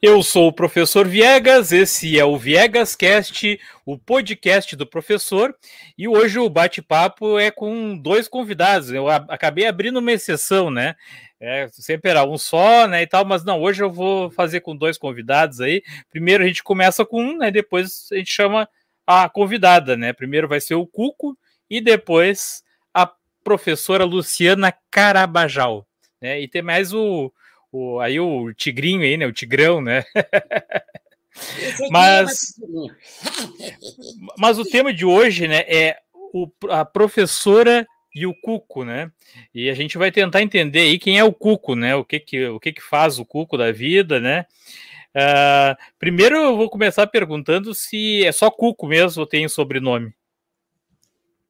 Eu sou o professor Viegas, esse é o Viegas Cast, o podcast do professor, e hoje o bate-papo é com dois convidados. Eu acabei abrindo uma exceção, né? É, sempre era um só, né, e tal, mas não, hoje eu vou fazer com dois convidados aí. Primeiro a gente começa com um, né, depois a gente chama a convidada, né? Primeiro vai ser o Cuco e depois a professora Luciana Carabajal, né? E tem mais o o, aí o tigrinho aí, né? O tigrão, né? É mas, mas o tema de hoje, né, é o, a professora e o Cuco, né? E a gente vai tentar entender aí quem é o Cuco, né? O que que, o que, que faz o Cuco da vida, né? Uh, primeiro eu vou começar perguntando se é só Cuco mesmo ou tem sobrenome.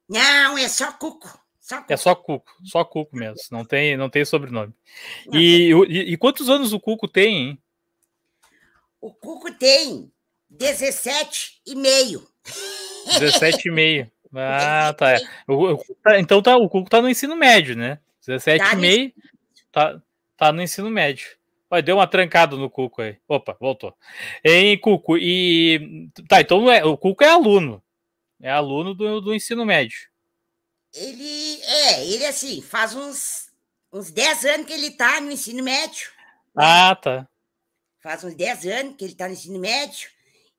Não, é só Cuco. Só é só Cuco, só Cuco mesmo, não tem, não tem sobrenome. E, e, e, quantos anos o Cuco tem, hein? O Cuco tem 17 e meio. 17 e meio. Ah, tá. O, o, tá, então tá, o Cuco tá no ensino médio, né? 17 tá e meio, tá, tá no ensino médio. Olha, deu uma trancada no Cuco aí. Opa, voltou. Em Cuco, e. Tá, então é, o Cuco é aluno. É aluno do, do ensino médio. Ele é, ele assim, faz uns, uns 10 anos que ele tá no ensino médio. Né? Ah, tá. Faz uns 10 anos que ele tá no ensino médio.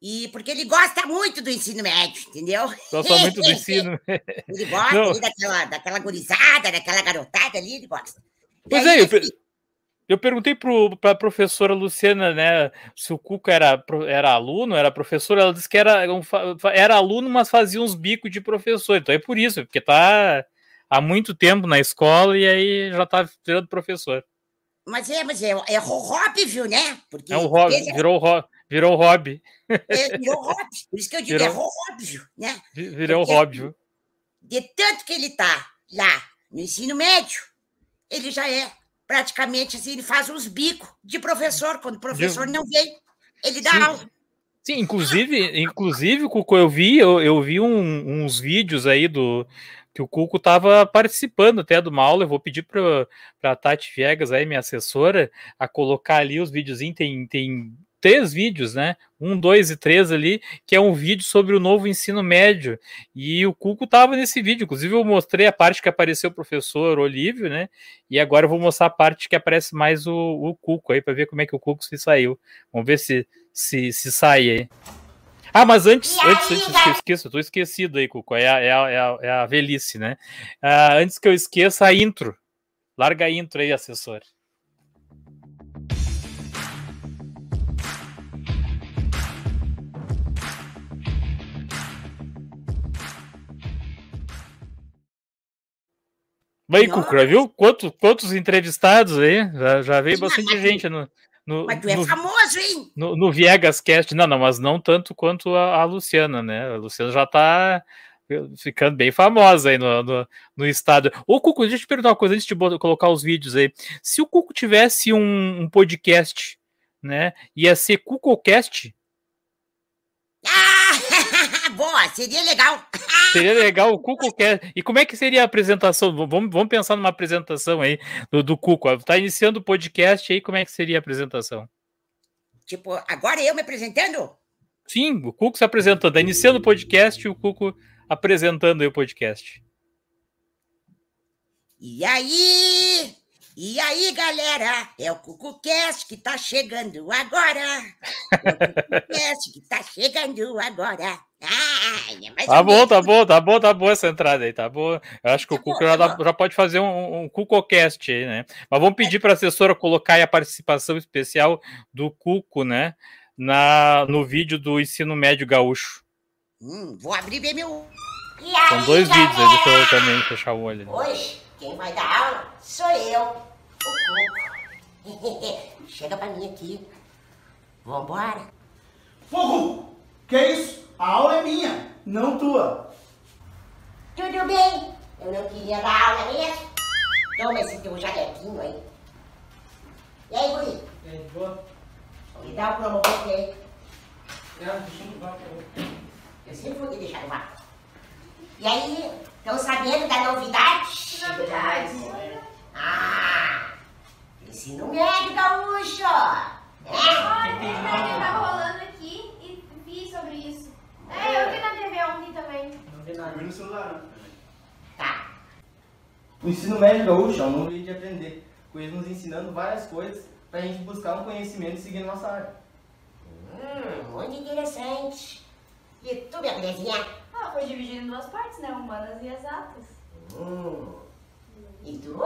E porque ele gosta muito do ensino médio, entendeu? Gosta muito do ensino. ele gosta daquela, daquela gurizada, daquela garotada ali, ele gosta. Pois é, eu, assim, eu perguntei para a professora Luciana, né, se o Cuco era, era aluno, era professor, ela disse que era, era aluno, mas fazia uns bicos de professor. Então é por isso, porque tá há muito tempo na escola e aí já tá virando professor. Mas é, mas é, é óbvio, né? Porque é um hobby, virou, virou hobby. É, virou hobby, por isso que eu digo, é virou, é óbvio, né? Virou porque, hobby. De tanto que ele tá lá no ensino médio, ele já é praticamente assim, ele faz uns bicos de professor, quando o professor não vem, ele dá Sim. aula. Sim, inclusive, inclusive, Cuco, eu vi, eu, eu vi um, uns vídeos aí do que o Cuco estava participando até de uma aula. Eu vou pedir para a Tati Viegas, aí, minha assessora, a colocar ali os videozinhos. Tem, tem três vídeos, né? Um, dois e três ali, que é um vídeo sobre o novo ensino médio. E o Cuco estava nesse vídeo. Inclusive, eu mostrei a parte que apareceu o professor Olívio, né? E agora eu vou mostrar a parte que aparece mais o, o Cuco aí, para ver como é que o Cuco se saiu. Vamos ver se, se, se sai aí. Ah, mas antes, antes, antes que eu esqueça, eu tô esquecido aí, Cuco. É a, é a, é a, é a velhice, né? Ah, antes que eu esqueça, a intro. Larga a intro aí, assessor. Bem, Cucra, viu? Quanto, quantos entrevistados aí? Já, já veio bastante gente no, no. Mas tu é no, famoso, hein? No, no Viegas Cast. Não, não, mas não tanto quanto a, a Luciana, né? A Luciana já tá ficando bem famosa aí no, no, no estado. Ô, Cuco, deixa eu te perguntar uma coisa antes de colocar os vídeos aí. Se o Cuco tivesse um, um podcast, né? Ia ser CucoCast? Ah, boa, seria legal. Seria legal o Cuco quer. E como é que seria a apresentação? Vamos, vamos pensar numa apresentação aí do, do Cuco. Tá iniciando o podcast aí, como é que seria a apresentação? Tipo, agora eu me apresentando? Sim, o Cuco se apresentando. Tá iniciando o podcast e o Cuco apresentando aí o podcast. E aí? E aí, galera? É o CucuCast que tá chegando agora. É o CucuCast que tá chegando agora. Ah, tá bom, tá bom, tá bom, tá bom essa entrada aí, tá bom. Eu acho que tá o Cuco já, tá já, pode fazer um, um CucoCast aí, né? Mas vamos pedir para a assessora colocar aí a participação especial do Cuco, né? Na, no vídeo do ensino médio gaúcho. Hum, vou abrir bem meu. São dois vídeos aí, deixa eu também fechar o olho. Hoje, quem vai dar aula sou eu. Chega pra mim aqui. Vambora. Fogo! Que isso? A aula é minha, não tua. Tudo bem. Eu não queria dar aula mesmo. Toma esse teu jalequinho aí. E aí, guri? E aí, boa? Me dá o promotor aí. Não, deixa eu levar Eu sempre vou te deixar no vácuo. E aí, estão sabendo da novidade? Novidade. Ah, esse não é do gaúcho. É, olha, que está rolando aqui e vi sobre isso. É, eu vi na TV ontem também. Não vi nada. Eu vi no celular. Tá. O ensino médio gaúcho é um novo jeito de aprender, com eles nos ensinando várias coisas para a gente buscar um conhecimento e seguir nossa área. Hum, muito interessante. E tu, belezinha? Ah, foi dividido em duas partes, né? Humanas e exatas. Hum. E tu?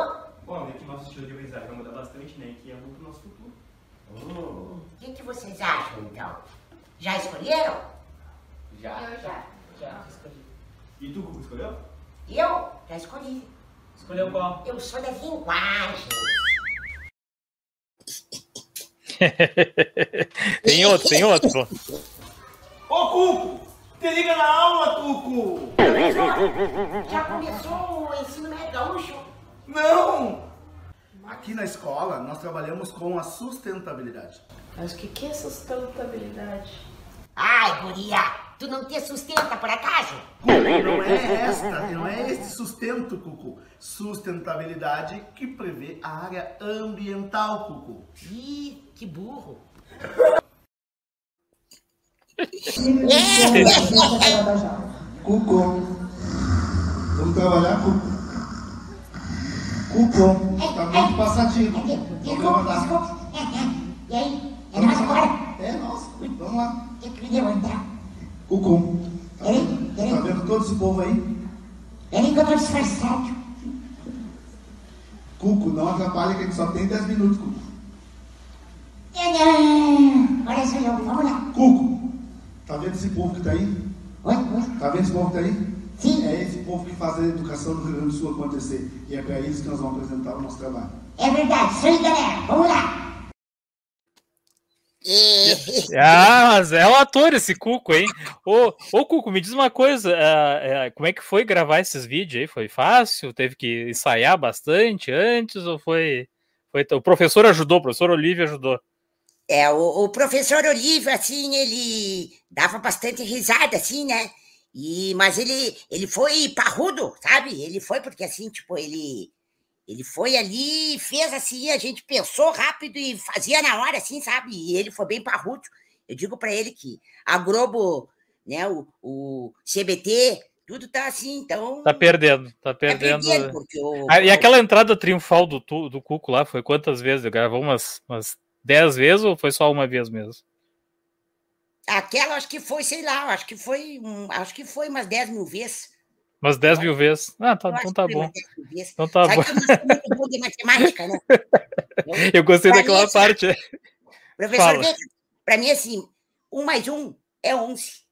Bom, ver que nosso estilo de aprendizagem vai mudar bastante, né? Que é bom pro nosso futuro. Hum. O que, que vocês acham, então? Já escolheram? Já? Eu já. Já. E tu, Cuco, escolheu? Eu já escolhi. Escolheu qual? Eu sou das linguagens. tem outro, tem outro. Ô, Cuco! Te liga na aula, Cuco! Já começou o ensino médio gaúcho? Não! Aqui na escola, nós trabalhamos com a sustentabilidade. Mas o que, que é sustentabilidade? Ai, guria, tu não te sustenta por acaso? Não é esta, não é este sustento, Cuco. Sustentabilidade que prevê a área ambiental, Cuco. Ih, que burro. Cuco. Vamos trabalhar, Cuco. Cuco. Tá muito passadinho. Vamos levantar. E aí? É nós agora? É nosso. Vamos lá. Eu queria entrar. Cuco. Tá vendo, peraí. tá vendo todo esse povo aí? Peraí que eu tô disfarçado. Cuco, não atrapalha que a gente só tem 10 minutos, Cuco. Olha só vamos lá. Cuco. Tá vendo esse povo que tá aí? Oi, oi. Tá vendo esse povo que tá aí? Sim. É esse povo que faz a educação do Rio Grande do Sul acontecer. E é para eles que nós vamos apresentar o nosso trabalho. É verdade, isso aí, galera. Vamos lá. Ah, mas é um ator esse Cuco, hein? Ô, ô Cuco, me diz uma coisa, ah, ah, como é que foi gravar esses vídeos aí? Foi fácil? Teve que ensaiar bastante antes ou foi... foi... O professor ajudou, o professor Olívio ajudou. É, o, o professor Olívio, assim, ele dava bastante risada, assim, né? E, mas ele, ele foi parrudo, sabe? Ele foi porque, assim, tipo, ele, ele foi ali e fez assim, a gente pensou rápido e fazia na hora, assim, sabe? E ele foi bem parrudo. Eu digo para ele que a Globo, né, o, o CBT, tudo tá assim, então... Tá perdendo, tá tá perdendo. perdendo, porque o- Ah, e aquela entrada triunfal do, do Cuco lá, foi quantas vezes? Ele gravou umas, umas 10 vezes ou foi só uma vez mesmo? Aquela, acho que foi, sei lá, acho que foi, um- acho que foi umas 10 mil vezes. Umas 10 mil vezes. Ah, tá, Eu então tá bom. umas 10 mil vezes. Então tá Sabe bom. eu não sou muito bom de matemática, né? Eu gostei Pra daquela mim, assim, parte. Professor para mim, assim, um mais um é 11.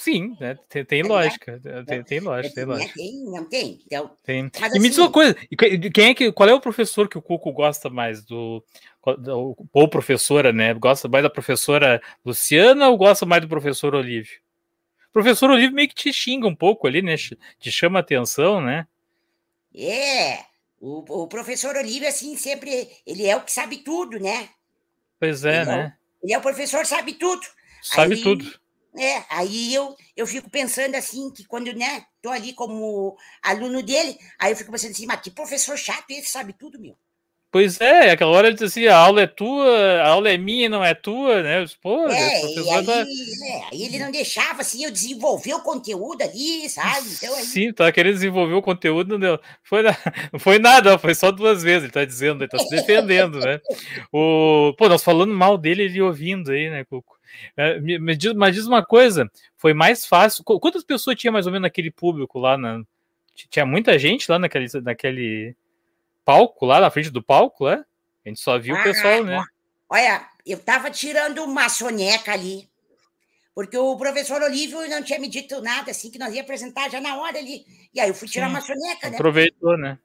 Sim, né? Tem, tem Tá lógica. Tem, tem lógica, tem lógica. Tem, não tem. Então, Tem. Mas e me diz uma assim- coisa, quem é que, qual é o professor que o Cuco gosta mais? Do, do- ou professora, né? Gosta mais da professora Luciana ou gosta mais do professor Olívio? O professor Olívio meio que te xinga um pouco ali, né? Te chama atenção, né? é. O, o professor Olívio, assim, sempre. Ele é o que sabe tudo, né? Pois é, Ele é o- né? Ele é o professor, sabe tudo. Sabe Aí- tudo. É, aí eu, eu fico pensando assim, que quando, né, tô ali como aluno dele, aí eu fico pensando assim, mas que professor chato esse, sabe tudo, meu. Pois é, aquela hora ele diz assim: a aula é tua, a aula é minha e não é tua, né? Pô, É, esse e professor tá- aí, é, aí ele não deixava, assim, eu desenvolver o conteúdo ali, sabe? Então aí, Sim, tá querendo desenvolver o conteúdo, não deu. Foi, na- não foi nada, foi só duas vezes, ele tá dizendo, ele tá se defendendo, né? O, pô, nós falando mal dele, ele ouvindo aí, né, Cuco? É, me, me diz, mas diz uma coisa, foi mais fácil. qu- Quantas pessoas tinha mais ou menos naquele público lá? Na, tinha muita gente lá naquele, naquele palco, lá na frente do palco, lá? A gente só viu o Ah, pessoal, né? Olha, eu tava tirando uma soneca ali, porque o professor Olívio não tinha me dito nada, assim, que nós ia apresentar já na hora ali. E aí eu fui tirar Sim. uma soneca, né? Aproveitou, né?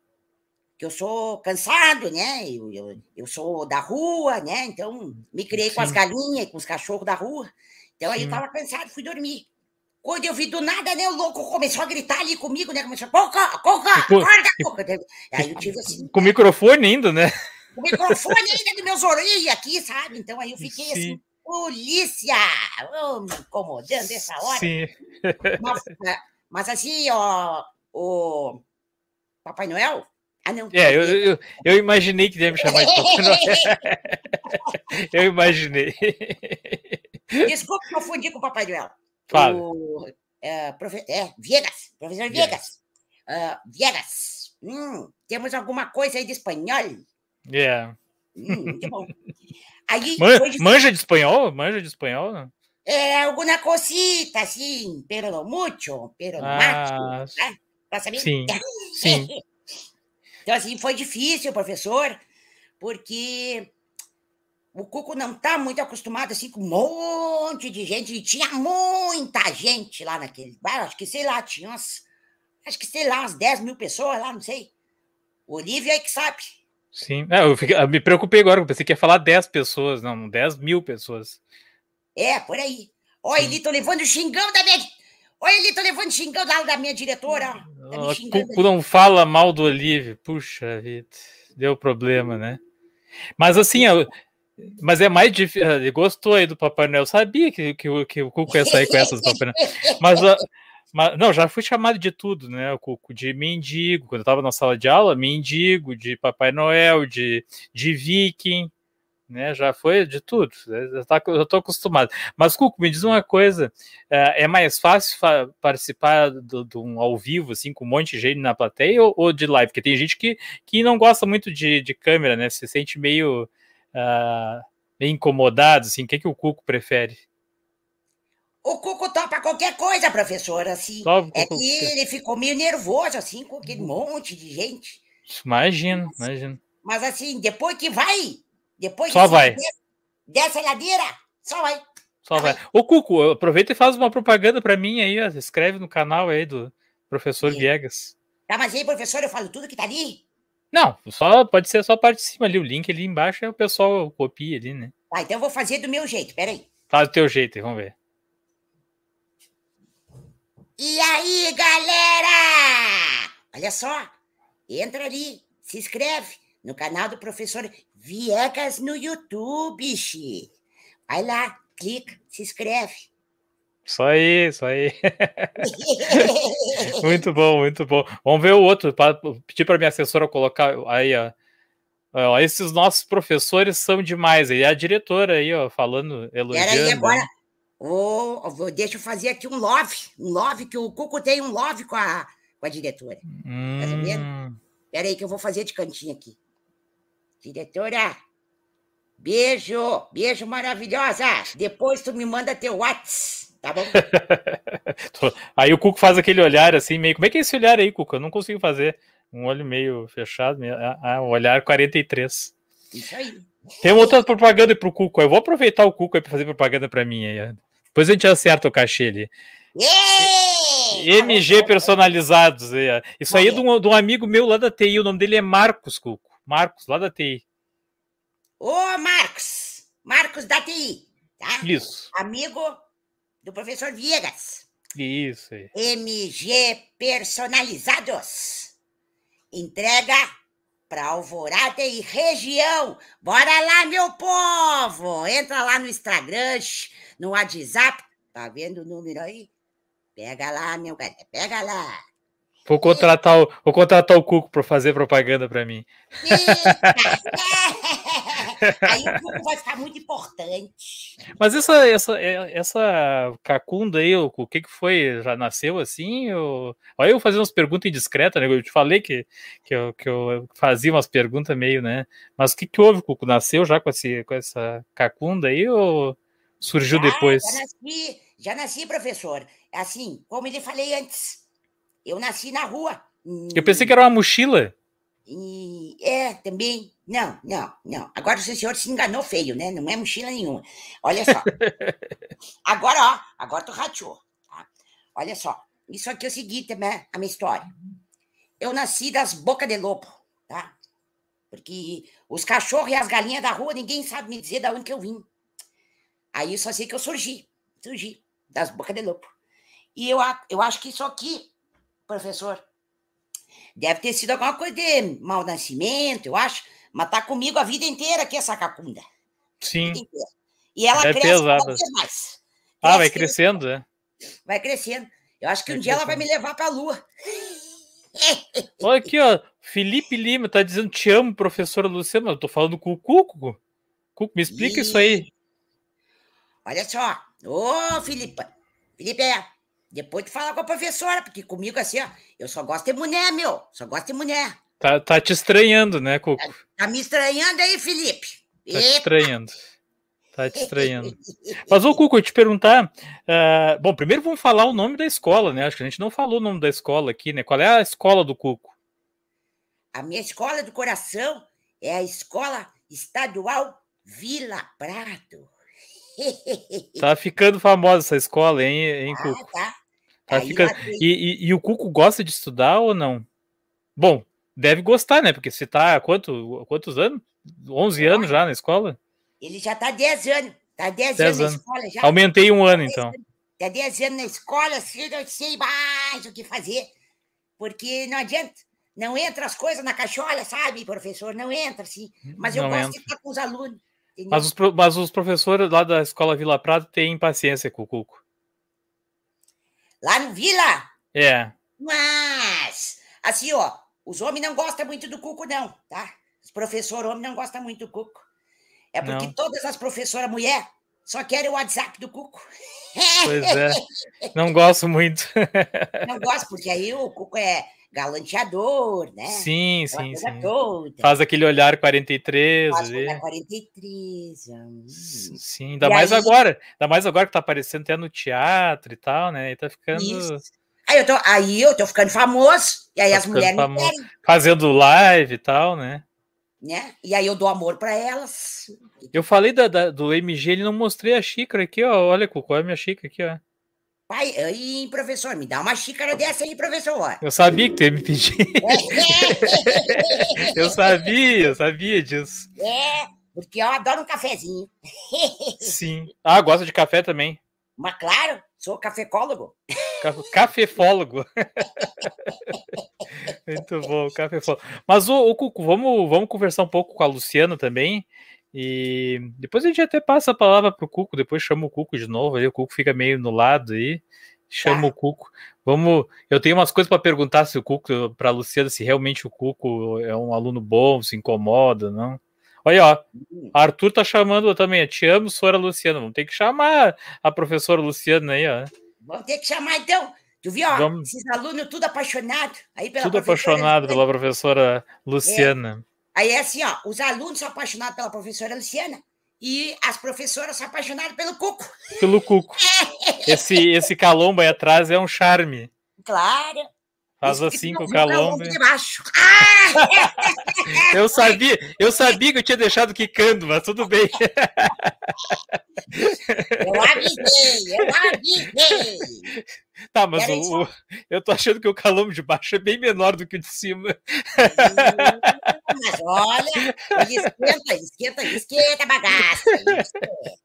Que eu sou cansado, né? Eu, eu, eu sou da rua, né? Então, me criei com as Sim. galinhas, com os cachorros da rua. Então, aí eu Sim. tava cansado, fui dormir. Quando eu vi do nada, né? O louco começou a gritar ali comigo, né? Começou, Coca, Coca, Ficou- acorda, Coca. Aí eu tive assim, Com microfone ainda, né? o microfone ainda dos meus orelhas aqui, sabe? Então, aí eu fiquei assim, Sim. polícia! Oh, me incomodando essa hora. Sim. Mas, mas assim, ó, o Papai Noel. Ah, não. É, eu, eu, eu imaginei que ia me chamar de Papai Noel. Eu imaginei. Desculpa confundir com o Papai Noel. Fala. O, é, profe- é, Viegas, professor Viegas. Viegas. Ah, Viegas. Hum, temos alguma coisa aí de espanhol? É. Hum, muito bom. Aí, Man- foi de- manja de espanhol? Manja de espanhol? né? é, alguma cosita, assim, pero no mucho, pero no Ah, macho, né? Pra saber? sim, sim. Então, assim, foi difícil, professor, porque o Cuco não está muito acostumado, assim, com um monte de gente, e tinha muita gente lá naquele bar, acho que, sei lá, tinha umas, acho que, sei lá, umas 10 mil pessoas lá, não sei. O Olívio é que sabe. Sim. É, eu, fiquei- eu me preocupei agora, eu pensei que ia falar 10 pessoas, não, 10 mil pessoas. É, por aí. Olha, ele tô levando o xingão da minha... Olha, ele tô levando o xingão da, da minha diretora. Tá me O xingando Cuco não fala mal do Olívio. Puxa vida, deu problema, né? Mas assim, eu- mas é mais difícil. Ele gostou aí do Papai Noel. Eu sabia que, que, o- que o Cuco ia sair com essas do Papai Noel. Mas, mas não, já fui chamado de tudo, né? O Cuco de mendigo, quando eu tava na sala de aula, mendigo, de Papai Noel, de, de viking, né? Já foi de tudo. né? Já, tá, já tô acostumado. Mas, Cuco, me diz uma coisa: é, é mais fácil participar de um ao vivo, assim, com um monte de gente na plateia ou, ou de live? Porque tem gente que, que não gosta muito de, de câmera, né? Se sente meio, ah, meio incomodado, assim. O que, que o Cuco prefere? O Cuco topa qualquer coisa, professor, assim. É que ele ficou meio nervoso, assim, com aquele monte de gente. Imagino, imagino. Mas assim, depois que vai, depois Só vai. desce- Desce a ladeira, só vai. Só vai. Ô, Cuco, aproveita e faz uma propaganda para mim aí, ó. Escreve no canal aí do professor Sim. Viegas. Tá, mas aí, professor, eu falo tudo que tá ali? Não, só pode ser só a parte de cima ali, o link ali embaixo, aí o pessoal copia ali, né? Tá, então eu vou fazer do meu jeito, peraí. Faz do teu jeito aí, vamos ver. E aí, galera? Olha só, entra ali, se inscreve no canal do professor Viegas no YouTube, xi. Vai lá, clica, se inscreve. Isso aí, isso aí. Muito bom, muito bom. Vamos ver o outro. Pedir para minha assessora colocar aí, ó. Ó, Esses nossos professores são demais. E a diretora aí, ó, falando, elogiando. Peraí, agora. Ô, vou- deixa eu fazer aqui um love. Um love, que o Cuco tem um love com a, com a diretora. Tá? Hum, Peraí, que eu vou fazer de cantinho aqui. Diretora, beijo, beijo maravilhosa. Depois tu me manda teu WhatsApp, tá bom? Aí o Cuco faz aquele olhar assim, meio. Como é que é esse olhar aí, Cuco? Eu não consigo fazer. Um olho meio fechado. Meio... Ah, ah, o olhar 43. Isso aí. Tem outra propaganda pro Cuco. Eu vou aproveitar o Cuco aí pra fazer propaganda pra mim aí. Depois a gente acerta o cachê ali. MG personalizados. Isso aí é de um, de um amigo meu lá da TI. O nome dele é Marcos, Cuco. Marcos, lá da TI. Ô, Marcos! Marcos da TI, tá? Isso. Amigo do professor Viegas. Isso aí. MG Personalizados. Entrega para Alvorada e região. Bora lá, meu povo! Entra lá no Instagram, no WhatsApp. Tá vendo o número aí? Pega lá, meu galera. Pega lá. Vou contratar o, vou contratar o Cuco para fazer propaganda para mim. Aí o grupo vai ficar muito importante. Mas essa essa é- essa cacunda aí, o o que que foi? Já nasceu assim? Ou... Olha eu fazendo umas perguntas indiscretas, né? Eu te falei que, que, eu, que eu fazia umas perguntas meio, né? Mas o que que houve, Cuco? Nasceu já com, esse, com essa cacunda aí ou surgiu Já- depois? Já nasci, já nasci, professor. Assim, como eu lhe falei antes, eu nasci na rua. Eu pensei que era uma mochila. E, é, também. Não, não, não. Agora o senhor se enganou feio, né? Não é mochila nenhuma. Olha só. agora, ó, agora tu rachou. Tá? Olha só. Isso aqui é o seguinte, né? A minha história. Eu nasci das bocas de lobo, tá? Porque os cachorros e as galinhas da rua, ninguém sabe me dizer de onde que eu vim. Aí eu só sei que eu surgi. Surgi das bocas de lobo. E eu, eu acho que isso aqui, professor, Deve ter sido alguma coisa de mau nascimento, eu acho. Mas tá comigo a vida inteira aqui, essa cacunda. Sim. E ela É cresce pesado. cada vez mais. Ah, vai Cresce, crescendo, né? Vai crescendo. Eu acho que Vai um dia ela vai me crescendo. levar pra lua. Olha aqui, ó. Felipe Lima tá dizendo te amo, professora Luciana. Eu tô falando com o Cuco. Cuco, me explica isso aí. Olha só. Ô, Felipe. Felipe, é. Depois tu fala com a professora, porque comigo assim, ó, eu só gosto de mulher, meu. Só gosto de mulher. Tá, tá te estranhando, né, Cuco? Tá me estranhando aí, Felipe? Tá te estranhando. Tá te estranhando. Mas, ô, Cuco, eu te perguntar. Uh, bom, primeiro vamos falar o nome da escola, né? Acho que a gente não falou o nome da escola aqui, né? Qual é a escola do Cuco? A minha escola do coração é a Escola Estadual Vila Prado. Tá ficando famosa essa escola, hein, hein Ah, Cuco? tá. Tá Aí tem- e, e- e o Cuco gosta de estudar ou não? Bom, deve gostar, né? Porque você tá há quanto, quantos anos? 11 anos já na escola? Ele já tá 10 anos. Tá 10, 10 anos na anos. escola já. Aumentei um ano, então. Tá 10 anos na escola, assim, eu não sei mais o que fazer. Porque não adianta. Não entra as coisas na cachola, sabe, professor? Não entra, assim. Mas eu Não gosto entra. de estar com os alunos. Mas os, mas os professores lá da escola Vila Prado têm paciência com o Cuco. Lá no Vila, É, Mas, assim, ó, os homens não gostam muito do Cuco, não, tá? Os professores homens não gostam muito do Cuco. É porque Não. todas as professoras mulher só querem o WhatsApp do Cuco. pois é. Não gosto muito. Não gostam, porque aí o Cuco é galanteador, né? Sim, Aquela sim, sim. toda. Faz aquele olhar 43 Faz da 43. hum. Sim, ainda E mais aí- agora. Ainda mais agora que tá aparecendo até no teatro e tal, né? E tá ficando. Isso. Aí eu, tô, aí eu tô ficando famoso, e aí Tá as mulheres me famoso. querem, Fazendo live e tal, né? né? E aí eu dou amor pra elas. Eu falei da, da- do MG, ele não mostrei a xícara aqui, ó. Olha, Cuco, olha a minha xícara aqui, ó. Pai, aí, professor, me dá uma xícara dessa aí, professor. Eu sabia que tu ia me pedir. Eu sabia, eu sabia disso. É, porque eu adoro um cafezinho. Sim. Ah, gosta de café também. Mas claro, sou cafecólogo. Ca- Cafefólogo. Muito bom, cafefólogo. Mas, o, o Cuco, vamos, vamos conversar um pouco com a Luciana também. E depois a gente até passa a palavra pro Cuco, depois chama o Cuco de novo, aí o Cuco fica meio no lado aí. Chama Tá. o Cuco. Vamos. Eu tenho umas coisas para perguntar se o Cuco, para a Luciana, se realmente o Cuco é um aluno bom, se incomoda, não. Olha, ó, Arthur tá chamando também. Te amo, senhora Luciana. Vamos ter que chamar a professora Luciana aí, ó. Vamos ter que chamar então. Tu viu, ó, Vamos- esses alunos tudo apaixonado. Aí pela Tudo apaixonado pela professora Luciana. Aí é assim, ó, os alunos são apaixonados pela professora Luciana e as professoras são apaixonadas pelo Cuco. Pelo Cuco. Esse, esse calombo aí atrás é um charme. Claro. Faz assim com o calombo. baixo. Ah! Eu sabia, eu sabia que eu tinha deixado quicando, mas tudo bem. Eu avisei, eu avisei. Tá, mas o, o- eu tô achando que o calombo de baixo é bem menor do que o de cima. Mas olha, ele esquenta, esquenta, esquenta a bagaça. esquenta.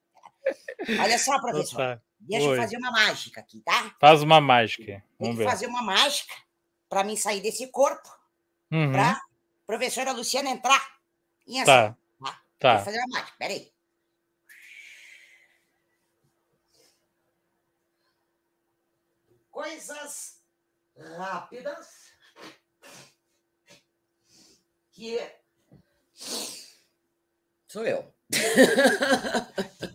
Olha só, professor, Tá, deixa eu Oi. fazer uma mágica aqui, tá? Faz uma mágica. Tem Vamos que ver. fazer uma mágica para mim sair desse corpo, Uhum, para professora Luciana entrar em ação. Tá, Vou tá. fazer uma mágica, peraí. Coisas rápidas que sou eu.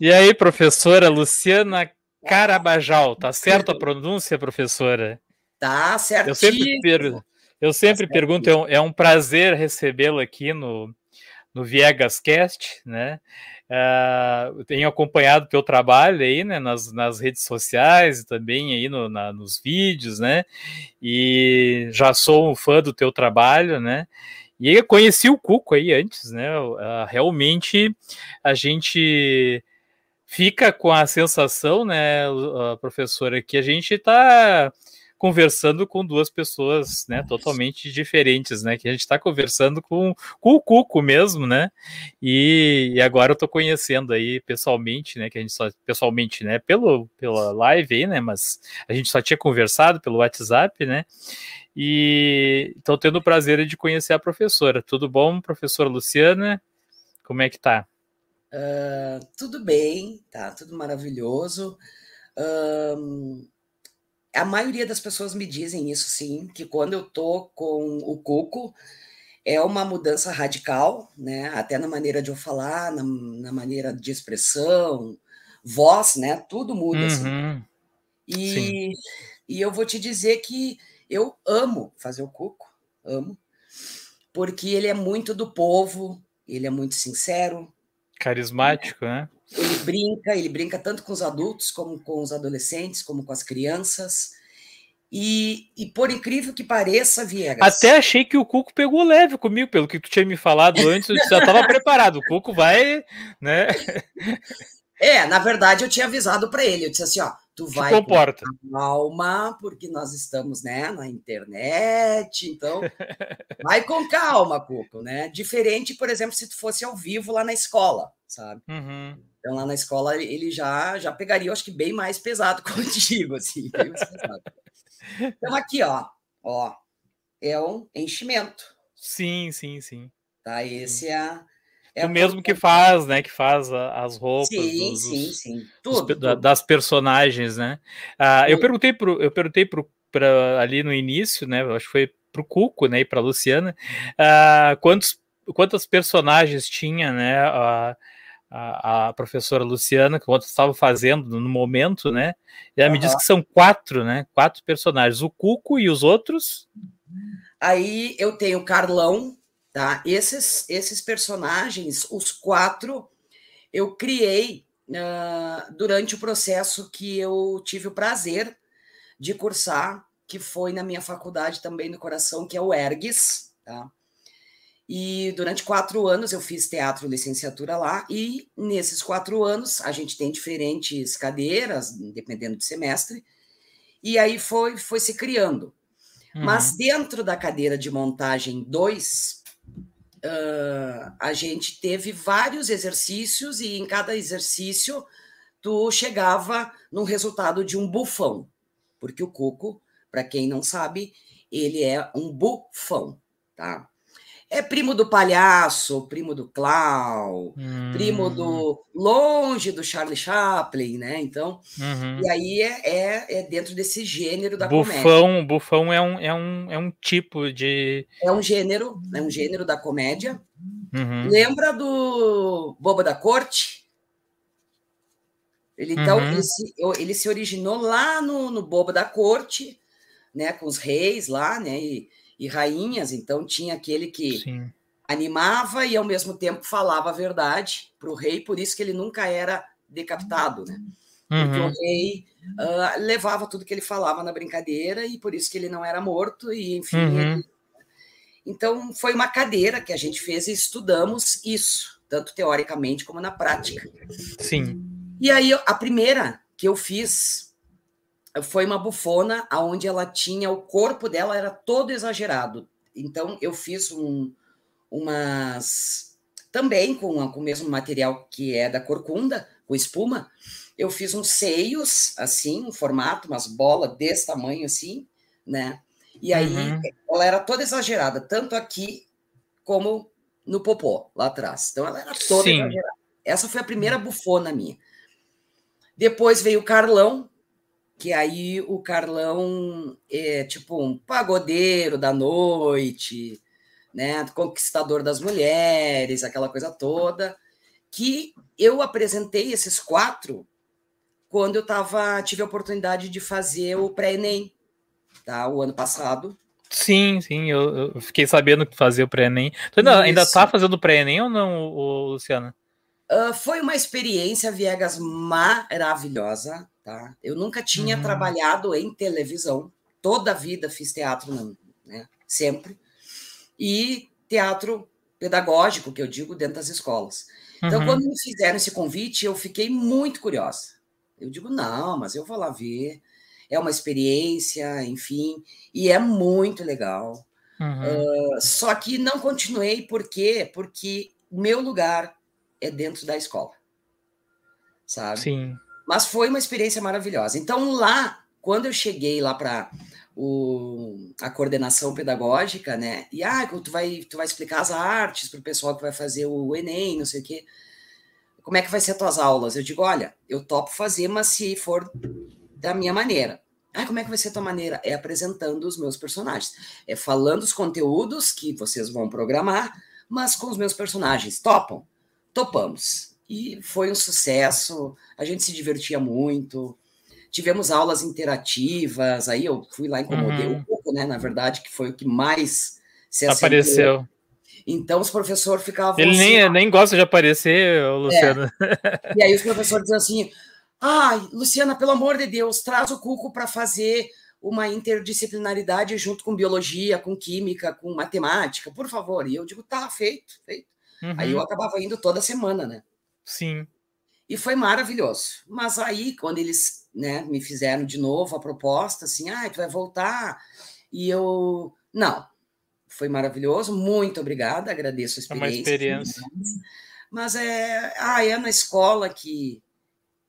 E aí, professora Luciana Carabajal, tá certo a pronúncia, professora? Tá certo. Eu sempre, per- eu sempre pergunto, é um, é um prazer recebê-lo aqui no, no Viegas Cast, né? Eu tenho acompanhado o teu trabalho aí, né, nas, nas redes sociais e também aí no, na- nos vídeos, né? E já sou um fã do teu trabalho, né? E eu conheci o Cuco aí antes, né? Ah, realmente a gente fica com a sensação, né, professora, que a gente está conversando com duas pessoas, né, totalmente diferentes, né, que a gente está conversando com, com o Cuco mesmo, né, e, e agora eu estou conhecendo aí pessoalmente, né, que a gente só, pessoalmente, né, pelo, pela live aí, né, mas a gente só tinha conversado pelo WhatsApp, né, e estou tendo o prazer de conhecer a professora. Tudo bom, professora Luciana? Como é que tá? Ah, tudo bem, tá tudo maravilhoso. A maioria das pessoas me dizem isso sim, que quando eu tô com o Cuco é uma mudança radical, né? Até na maneira de eu falar, na, na maneira de expressão, voz, né? Tudo muda. assim. Uhum. E, e eu vou te dizer que eu amo fazer o Cuco, amo, porque ele é muito do povo, ele é muito sincero. Carismático, né? Ele brinca, ele brinca tanto com os adultos, como com os adolescentes, como com as crianças. E, e por incrível que pareça, Viegas. Até achei que o Cuco pegou leve comigo, pelo que tu tinha me falado antes, eu já estava preparado. O Cuco vai, né? É, na verdade, eu tinha avisado para ele. Eu disse assim: ó, tu vai. Comporta. calma, porque nós estamos né, na internet, então vai com calma, Cuco, né? Diferente, por exemplo, se tu fosse ao vivo lá na escola, sabe? Uhum. Então, lá na escola, ele já, já pegaria, eu acho que bem mais pesado contigo, assim. Então, aqui, ó, ó, é um enchimento. Sim, sim, sim. Tá? Esse é, é o mesmo que faz, né? Que faz as roupas sim, dos, sim, sim. Dos, Tudo, da, tudo. das personagens, né? Ah, eu perguntei pro, eu perguntei pro, pra, ali no início, né? Acho que foi pro Cuco, né? E pra Luciana, ah, quantos, quantas personagens tinha, né? A, a, a professora Luciana, que quanto estava fazendo no momento, né? E ela me disse Aham. que são quatro, né? Quatro personagens, o Cuco e os outros. Aí eu tenho o Carlão, tá? Esses, esses personagens, os quatro, eu criei ah, durante o processo que eu tive o prazer de cursar, que foi na minha faculdade também do coração, que é o ERGS, tá? E durante quatro anos eu fiz teatro licenciatura lá, e nesses quatro anos a gente tem diferentes cadeiras, dependendo do semestre, e aí foi, foi se criando. Mas dentro da cadeira de montagem 2, ah, a gente teve vários exercícios, e em cada exercício tu chegava no resultado de um bufão. Porque o Cuco, para quem não sabe, ele é um bufão, tá? É primo do palhaço, primo do clown, Hum. primo do longe do Charlie Chaplin, né? Então, Uhum. e aí é, é, é dentro desse gênero da comédia. Bufão, bufão é um, é, um, é um tipo de. É um gênero, é um gênero da comédia. Uhum. Lembra do Boba da Corte? Ele, então, Uhum. ele, se, ele se originou lá no, no Boba da Corte, né? Com os reis lá, né? E, e rainhas. Então, tinha aquele que Sim. animava e, ao mesmo tempo, falava a verdade para o rei. Por isso que ele nunca era decapitado, né? Porque Uhum. o rei ah, levava tudo que ele falava na brincadeira e por isso que ele não era morto. E, enfim, Uhum. ele então, foi uma cadeira que a gente fez e estudamos isso, tanto teoricamente como na prática. Sim. E aí, a primeira que eu fiz foi uma bufona, onde ela tinha, o corpo dela era todo exagerado. Então, eu fiz um, umas. Também com, com o mesmo material que é da corcunda, com espuma, eu fiz uns seios, assim, um formato, umas bolas desse tamanho, assim, né? E aí, Uhum. ela era toda exagerada, tanto aqui como no popô, lá atrás. Então, ela era toda Sim. exagerada. Essa foi a primeira bufona minha. Depois veio o Carlão, que aí o Carlão é tipo um pagodeiro da noite, né? Conquistador das mulheres, aquela coisa toda. Que eu apresentei esses quatro quando eu tava, tive a oportunidade de fazer o pré-ENEM, tá? O ano passado. Sim, sim, eu, eu fiquei sabendo que fazia o pré-ENEM. Tu ainda, ainda tá fazendo o pré-ENEM ou não, Luciana? Ah, foi uma experiência, Viegas, maravilhosa, tá? Eu nunca tinha Uhum. trabalhado em televisão. Toda a vida fiz teatro, não, né? Sempre. E teatro pedagógico, que eu digo, dentro das escolas. Então, Uhum. quando me fizeram esse convite, eu fiquei muito curiosa. Eu digo, não, mas eu vou lá ver. É uma experiência, enfim, e é muito legal. Uhum. Uh, só que não continuei, por quê? Porque o meu lugar é dentro da escola, sabe? Sim. Mas foi uma experiência maravilhosa. Então, lá, quando eu cheguei lá para a coordenação pedagógica, né? E ah, tu vai, tu vai explicar as artes para o pessoal que vai fazer o Enem, não sei o quê. Como é que vai ser as tuas aulas? Eu digo, olha, eu topo fazer, mas se for da minha maneira. Ah, como é que vai ser a tua maneira? É apresentando os meus personagens. É falando os conteúdos que vocês vão programar, mas com os meus personagens. Topam? Topamos. E foi um sucesso. A gente se divertia muito. tivemos aulas interativas, aí eu fui lá, incomodei Uhum. um pouco, né? Na verdade, que foi o que mais se acentuou. Apareceu. Então os professores ficavam Ele assim, nem, nem gosta de aparecer, ô, Luciano. E aí os professores diziam assim: ai, Luciana, pelo amor de Deus, traz o Cuco para fazer uma interdisciplinaridade junto com biologia, com química, com matemática, por favor. E eu digo, tá, feito, feito. Uhum. Aí eu acabava indo toda semana, né? Sim. E foi maravilhoso. Mas aí, quando eles né, me fizeram de novo a proposta, assim, ah, tu vai voltar. E eu, não, foi maravilhoso, muito obrigada, agradeço a É uma experiência. experiência. Mas é, ah, é na escola que,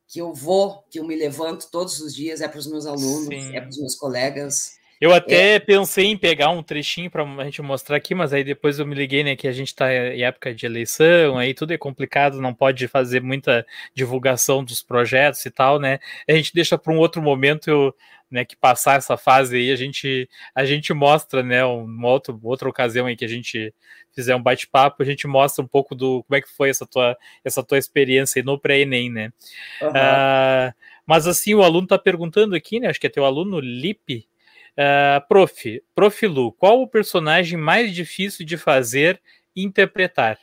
que eu vou, que eu me levanto todos os dias, é para os meus alunos, Sim. é para os meus colegas. Eu até pensei em pegar um trechinho para a gente mostrar aqui, mas aí depois eu me liguei, né, que a gente está em época de eleição, aí tudo é complicado, não pode fazer muita divulgação dos projetos e tal, né? A gente deixa para um outro momento, eu, né, que passar essa fase aí, a gente a gente mostra, né, uma outra, outra ocasião aí que a gente fizer um bate-papo, a gente mostra um pouco do como é que foi essa tua essa tua experiência aí no pré-ENEM, né? Aham. Ah, mas assim, o aluno está perguntando aqui, né? Acho que é teu aluno Lipe. Ah, prof, Prof. Lu, qual o personagem mais difícil de fazer interpretar?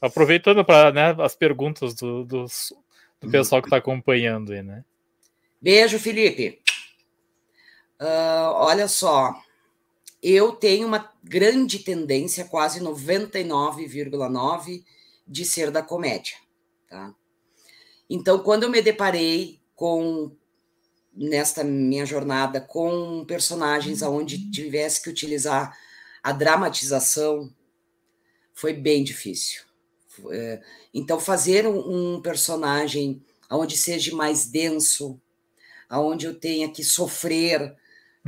Aproveitando para né, as perguntas do, dos- do pessoal que está acompanhando aí, né? Beijo, Felipe. Ah, olha só, eu tenho uma grande tendência, quase 99,9, de ser da comédia. Tá? Então, quando eu me deparei com, nesta minha jornada, com personagens onde tivesse que utilizar a dramatização, foi bem difícil. É, Então, fazer um, personagem onde seja mais denso, aonde eu tenha que sofrer,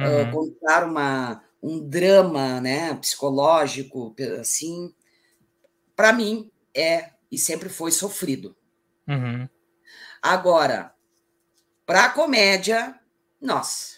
ah, Uhum. contar uma, um drama né, psicológico, assim, para mim é e sempre foi sofrido. Uhum. Agora, para comédia, nossa.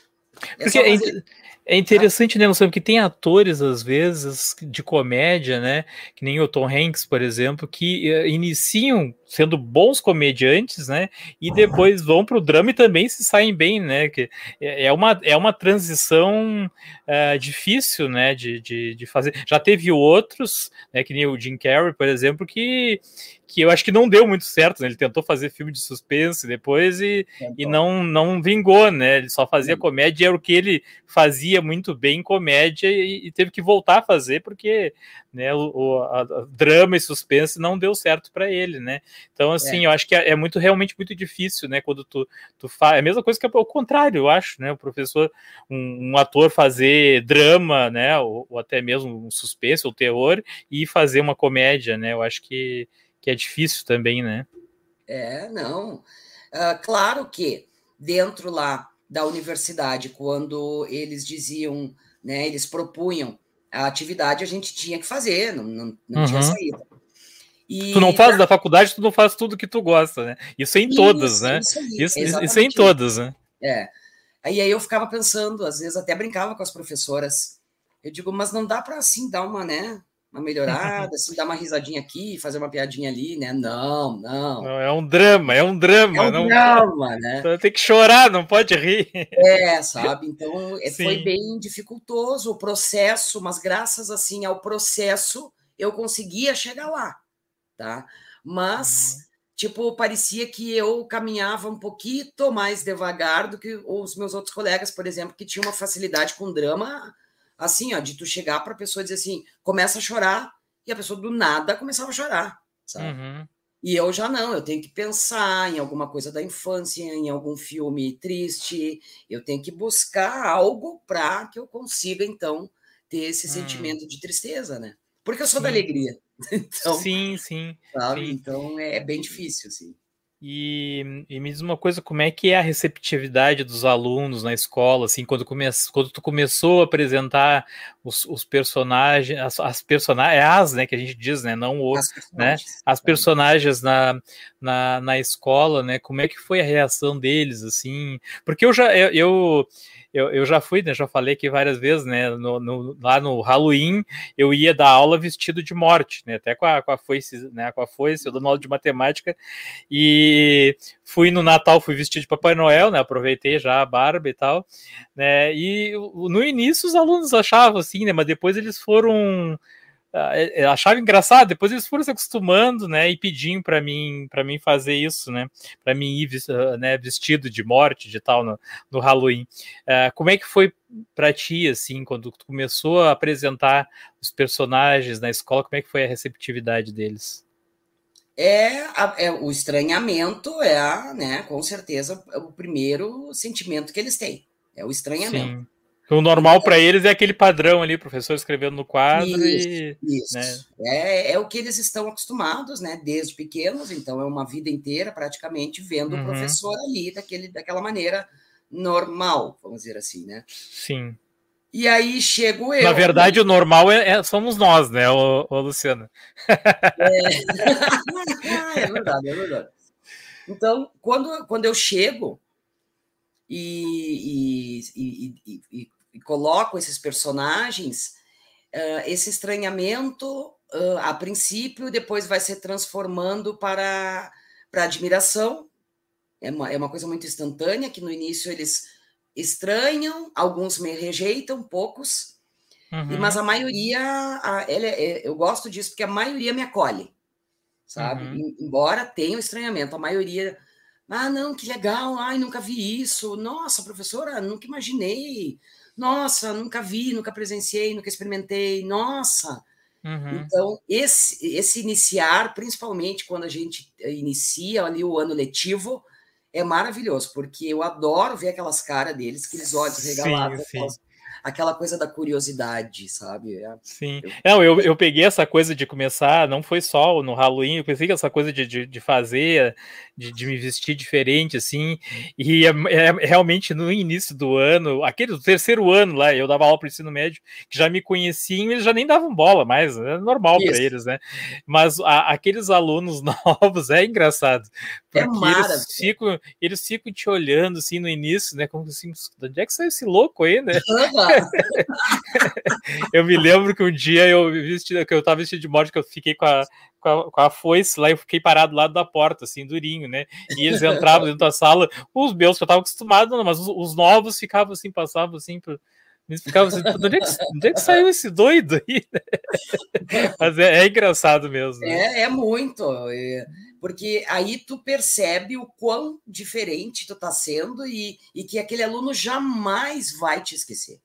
É Porque é, fazer- é interessante, né, Luciano, que tem atores, às vezes, de comédia, né, que nem o Tom Hanks, por exemplo, que eh, iniciam sendo bons comediantes, né, e depois vão para o drama e também se saem bem, né, que é é uma, é uma transição eh, difícil, né, de, de, de fazer. Já teve outros, né, que nem o Jim Carrey, por exemplo, que, que eu acho que não deu muito certo, né, ele tentou fazer filme de suspense depois e, e não, não vingou, né? Ele só fazia Sim. comédia, era o que ele fazia muito bem em comédia e, e teve que voltar a fazer porque né, o, o- a- a drama e suspense não deu certo para ele, né? Então, assim, eu acho que é, é muito realmente muito difícil, né? Quando tu, tu faz. É a mesma coisa que é o contrário, eu acho, né? O professor, um, um ator fazer drama, né? Ou, ou até mesmo um suspense ou terror e fazer uma comédia, né? Eu acho que, que é difícil também, né? É, não. Ah, claro que dentro lá da universidade, quando eles diziam, né, eles propunham a atividade, a gente tinha que fazer, não, não, não tinha Uhum. saída. E Tu não faz da faculdade, tu não faz tudo que tu gosta, né? Isso é em todas, Isso, né? Isso, aí, Isso, isso, é em todas, né? É. Aí, aí eu ficava pensando, às vezes até brincava com as professoras. Eu digo, mas não dá para assim dar uma, né, uma melhorada, assim, dar uma risadinha aqui, fazer uma piadinha ali, né? Não, não. Não, É um drama, é um drama. É um não, drama, né? Tem que chorar, não pode rir. É, sabe? Então é, foi bem dificultoso o processo, mas graças assim ao processo eu conseguia chegar lá, tá? Mas tipo parecia que eu caminhava um pouquinho mais devagar do que os meus outros colegas, por exemplo, que tinham uma facilidade com drama, assim, ó, de tu chegar para a pessoa e dizer assim, começa a chorar e a pessoa do nada começava a chorar, sabe? Uhum. E eu já não, eu tenho que pensar em alguma coisa da infância, em algum filme triste, eu tenho que buscar algo para que eu consiga, então, ter esse Hum. sentimento de tristeza, né? Porque eu sou da Sim. alegria, então, Sim, sim. sabe? sim. Então é, é bem difícil, assim. E, e me diz uma coisa, como é que é a receptividade dos alunos na escola, assim, quando, come, quando tu começou a apresentar os, os personagens, as, as personagens, é as, né, que a gente diz, né, não o, As personagens, as personagens na, na, na escola, né? Como é que foi a reação deles, assim? Porque eu já eu, eu, eu, eu já fui, né? Já falei aqui várias vezes, né? No, no, lá no Halloween, eu ia dar aula vestido de morte, né? Até com a, com a foice, né? Com a foice, eu dando aula de matemática. E fui no Natal, fui vestido de Papai Noel, né? Aproveitei já a barba e tal, né? E no início os alunos achavam assim, né? Mas depois eles foram uh, achava engraçado, depois eles foram se acostumando, né, e pediam para mim, para mim fazer isso, né, para mim ir uh, né, vestido de morte, de tal no, no Halloween. Uh, como é que foi para ti, assim, quando tu começou a apresentar os personagens na escola, como é que foi a receptividade deles? É, é, o estranhamento é, né, com certeza, o primeiro sentimento que eles têm. É o estranhamento. Sim. O normal para eles é aquele padrão ali, professor escrevendo no quadro isso, e. Isso. Né? É, é o que eles estão acostumados, né? Desde pequenos, então é uma vida inteira praticamente vendo uhum. o professor ali daquele, daquela maneira normal, vamos dizer assim, né? Sim. E aí chego eu. Na verdade, o normal é, é somos nós, né, o, o Luciano? É... é verdade, é verdade. Então, quando, quando eu chego, e, e, e, e, e coloco esses personagens, uh, esse estranhamento, uh, a princípio, depois vai se transformando para, para admiração. É uma, é uma coisa muito instantânea, que no início eles estranham, alguns me rejeitam, poucos, uhum. mas a maioria, a, ele, é, eu gosto disso porque a maioria me acolhe, sabe? Uhum. Embora tenha o estranhamento, a maioria ah, não, que legal. Ai, nunca vi isso. Nossa, professora, nunca imaginei. Nossa, nunca vi, nunca presenciei, nunca experimentei. Nossa. Uhum. Então, esse, esse iniciar, principalmente quando a gente inicia ali o ano letivo, é maravilhoso, porque eu adoro ver aquelas caras deles, aqueles olhos regalados, sim, sim aquela coisa da curiosidade, sabe? É, Sim. Eu... Não, eu, eu peguei essa coisa de começar, não foi só no Halloween, eu pensei que essa coisa de, de, de fazer, de, de, me vestir diferente, assim, e é, é, realmente no início do ano, aquele terceiro ano lá, eu dava aula para o ensino médio, que já me conheciam, eles já nem davam bola mais, é normal para eles, né? Mas a, aqueles alunos novos é engraçado, é porque é eles, ficam, eles ficam te olhando assim no início, né? Como assim, de onde é que saiu esse louco aí, né? Eu me lembro que um dia eu vesti, que eu tava vestido de morte, que eu fiquei com a, com a, com a foice lá, eu fiquei parado do lado da porta, assim, durinho, né? E eles entravam dentro da sala, os meus que eu tava acostumado, mas os, os novos ficavam assim, passavam assim. Eles ficavam assim, onde é, que, onde é que saiu esse doido aí? Mas é, é engraçado mesmo. Né? É, é muito. É, porque aí tu percebe o quão diferente tu tá sendo e, e que aquele aluno jamais vai te esquecer.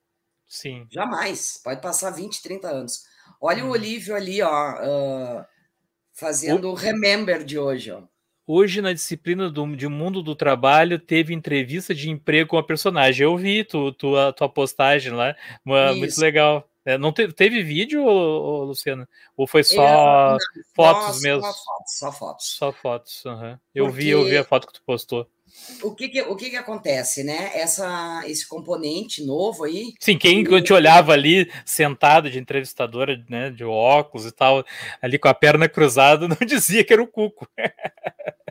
Sim. Jamais. Pode passar 20, 30 anos. Olha hum. o uhum. Olívio ali, ó, uh, fazendo o Remember de hoje, ó. Hoje, na disciplina do, de Mundo do Trabalho, teve entrevista de emprego com a personagem. Eu vi tu, tu, a tua postagem lá, uma, muito legal. É, não teve, teve vídeo, ou, Luciana? Ou foi só não, fotos só, mesmo? Só fotos. Só fotos. Só fotos uhum. Eu Porque... vi, eu vi a foto que tu postou o que, que o que, que acontece, né? Essa, esse componente novo aí. Sim, quem te olhava ali sentado de entrevistadora, né, de óculos e tal, ali com a perna cruzada, não dizia que era o Cuco.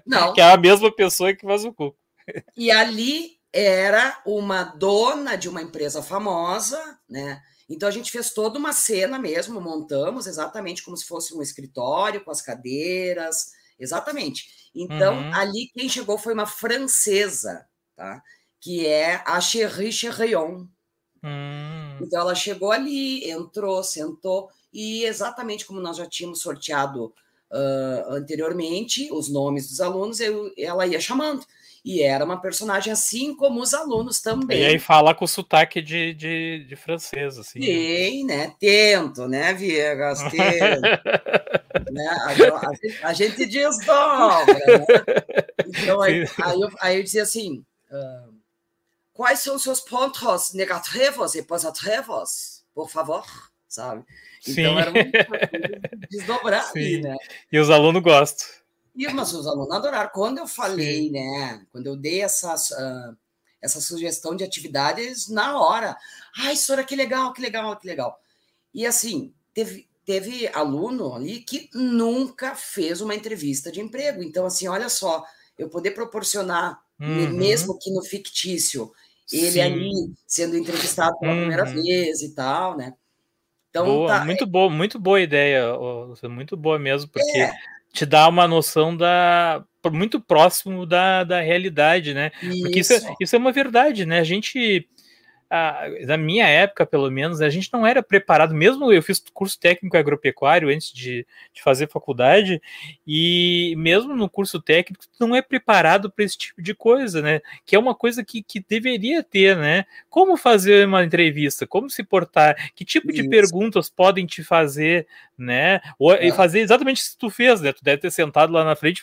Não. que é a mesma pessoa que faz o Cuco. E ali era uma dona de uma empresa famosa, né? Então a gente fez toda uma cena mesmo, montamos exatamente como se fosse um escritório com as cadeiras, exatamente. Então, uhum. ali quem chegou foi uma francesa, tá? Que é a Cherie Cherrion. Uhum. Então, ela chegou ali, entrou, sentou, e exatamente como nós já tínhamos sorteado uh, anteriormente os nomes dos alunos, eu, ela ia chamando. E era uma personagem assim como os alunos também. E aí fala com sotaque de, de, de francês, assim. Sim, né? Tento, né, Viegas? Tento. né? A, a, a, gente desdobra, né? Então, aí, aí, eu, aí eu dizia assim, uh, quais são os seus pontos negativos e positivos, por favor, sabe? Então, Sim. era muito desdobrar ali, né? E os alunos gostam. E, mas os alunos adoraram. Quando eu falei, Sim. né? Quando eu dei essa, uh, essa sugestão de atividades, na hora. Ai, Sora, que legal, que legal, que legal. E assim, teve, teve aluno ali que nunca fez uma entrevista de emprego. Então, assim, olha só, eu poder proporcionar, uhum. mesmo que no fictício, ele Sim. ali sendo entrevistado pela primeira Uhum. vez e tal, né? Então, Boa, tá, muito boa, muito boa ideia, muito boa mesmo, porque É. te dá uma noção da muito próximo da, da realidade, né? Porque isso, isso. é, isso é uma verdade, né? A gente, na minha época, pelo menos, a gente não era preparado, mesmo eu fiz curso técnico agropecuário antes de, de fazer faculdade, e mesmo no curso técnico, tu não é preparado para esse tipo de coisa, né? Que é uma coisa que, que deveria ter, né? Como fazer uma entrevista, como se portar, que tipo de Isso. perguntas podem te fazer, né? Ou, e É. fazer exatamente isso que tu fez, né? Tu deve ter sentado lá na frente,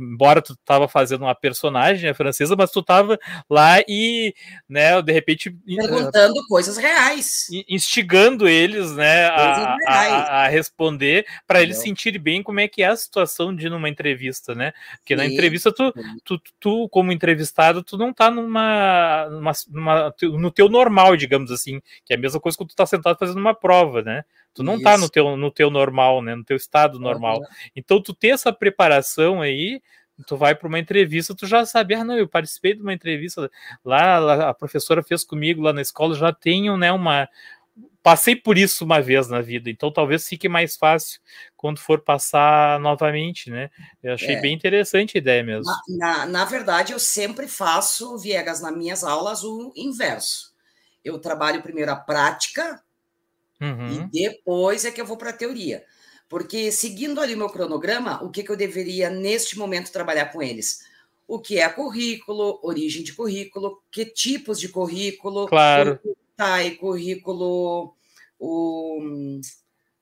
embora tu tava fazendo uma personagem né, francesa, mas tu tava lá e, né, de repente perguntando coisas reais. in- instigando eles, né, a, a- a- responder para eles sentirem bem como é que é a situação de ir numa entrevista, né? Porque na Sim. entrevista tu, tu, tu, como entrevistado, tu não tá numa, numa, numa- no teu normal, digamos assim, que é a mesma coisa que tu tá sentado fazendo uma prova, né? Tu não tá no Isso. teu, no teu normal, né? No teu estado normal. Uhum. Então, tu ter essa preparação aí, tu vai para uma entrevista, tu já sabe, ah, não, eu participei de uma entrevista lá, a professora fez comigo lá na escola, já tenho, né, uma. Passei por isso uma vez na vida, então talvez fique mais fácil quando for passar novamente, né? Eu achei É. bem interessante a ideia mesmo. Na, na, na verdade, eu sempre faço, Viegas, nas minhas aulas, o inverso. Eu trabalho primeiro a prática Uhum. e depois é que eu vou para a teoria. Porque, seguindo ali o meu cronograma, o que, que eu deveria, neste momento, trabalhar com eles? O que é currículo, origem de currículo, que tipos de currículo, Claro. TAI, currículo o, hum,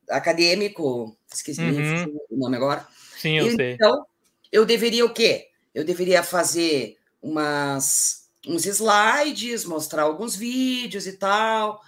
acadêmico, esqueci Uhum. o nome agora. Sim, eu sei. Então, eu deveria o quê? Eu deveria fazer umas, uns slides, mostrar alguns vídeos e tal,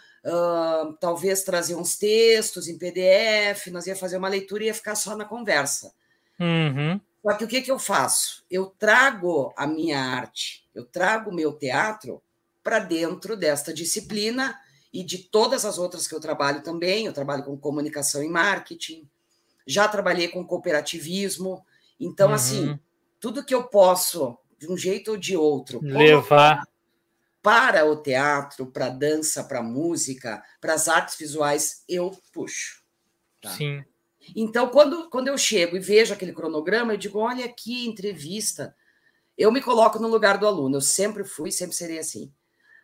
talvez trazer uns textos em PDF, nós ia fazer uma leitura e ia ficar só na conversa. Uhum. Só que o que, que eu faço? Eu trago a minha arte, eu trago o meu teatro para dentro desta disciplina e de todas as outras que eu trabalho também. Eu trabalho com comunicação e marketing, já trabalhei com cooperativismo. Então, Uhum. assim, tudo que eu posso, de um jeito ou de outro, Levar. Para o teatro, para a dança, para a música, para as artes visuais, eu puxo. Tá? Sim. Então, quando, quando eu chego e vejo aquele cronograma, eu digo: olha aqui, entrevista. Eu me coloco no lugar do aluno. Eu sempre fui, sempre serei assim.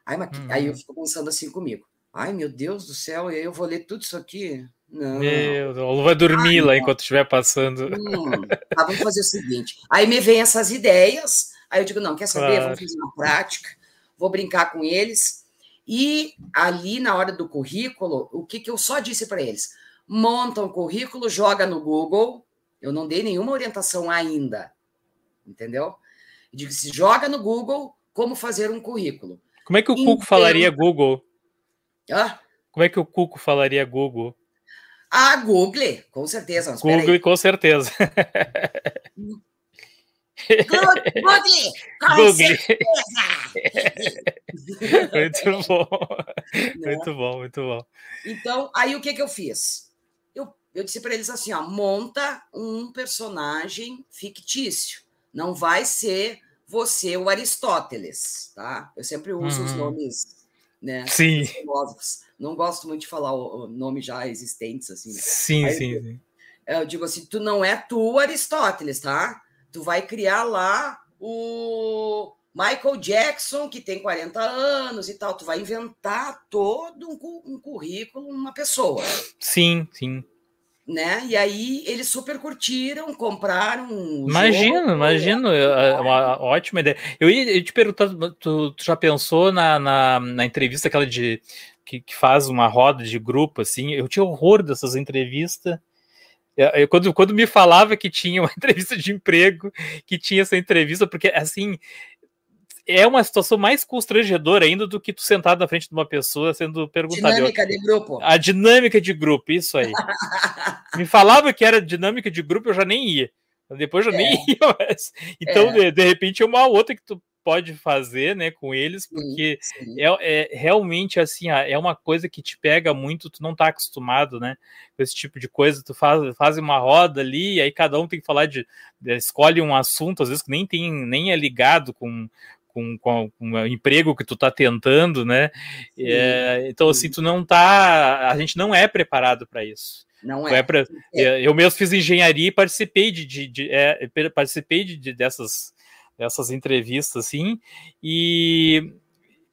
Aí, Uhum. aí eu fico pensando assim comigo: ai, meu Deus do céu, eu vou ler tudo isso aqui? Não. Meu, Deus, vai dormir lá enquanto estiver passando. Hum, tá, vamos fazer o seguinte. Aí me vem essas ideias, aí eu digo, não, quer saber? Claro. Vamos fazer uma prática, vou brincar com eles. E ali, na hora do currículo, o que, que eu só disse para eles? Monta um currículo, joga no Google. Eu não dei nenhuma orientação ainda, entendeu? Eu digo, se joga no Google como fazer um currículo. Como é que o Cuco Entendo. falaria Google? Ah, Como é que o Cuco falaria Google? a Google, com certeza. Mas. Google, com certeza. Google, com Google. certeza. Muito bom. Né? Muito bom, muito bom. Então, aí o que, que eu fiz? Eu, eu disse para eles assim: ó, monta um personagem fictício. Não vai ser você o Aristóteles, tá? Eu sempre uso os Uhum. nomes, né? Sim, filósofos. Não gosto muito de falar o, o nome já existentes, assim. né? sim, Aí sim. eu- sim. Eu digo assim: tu não é tu, Aristóteles, tá? Tu vai criar lá o Michael Jackson, que tem 40 anos e tal. Tu vai inventar todo um, um currículo, uma pessoa. Sim, sim. né? E aí eles super curtiram, compraram. Imagino, jogo. imagino. É uma ótima ideia. Eu ia, eu ia te perguntar, tu, tu já pensou na, na, na entrevista aquela de que, que faz uma roda de grupo, assim? Eu tinha horror dessas entrevistas. Eu- eu- quando, quando me falava que tinha uma entrevista de emprego, que tinha essa entrevista, porque assim é uma situação mais constrangedora ainda do que tu sentado na frente de uma pessoa sendo perguntado. Dinâmica de grupo. a dinâmica de grupo, isso aí. Me falava que era dinâmica de grupo, eu já nem ia. Depois eu já nem ia mais. Então, É. de, de repente, é uma outra que tu pode fazer, né, com eles, Sim, porque sim. é, é realmente assim, é uma coisa que te pega muito, tu não tá acostumado, né, com esse tipo de coisa, tu faz, faz uma roda ali, aí cada um tem que falar de, escolhe um assunto, às vezes que nem tem, nem é ligado com, com, com, com o emprego que tu tá tentando, né? É, então, assim, tu não tá. A gente não é preparado para isso. Não é é. pra- É. Eu mesmo fiz engenharia e participei de, de- de- é, participei de, de- dessas, dessas entrevistas, assim, e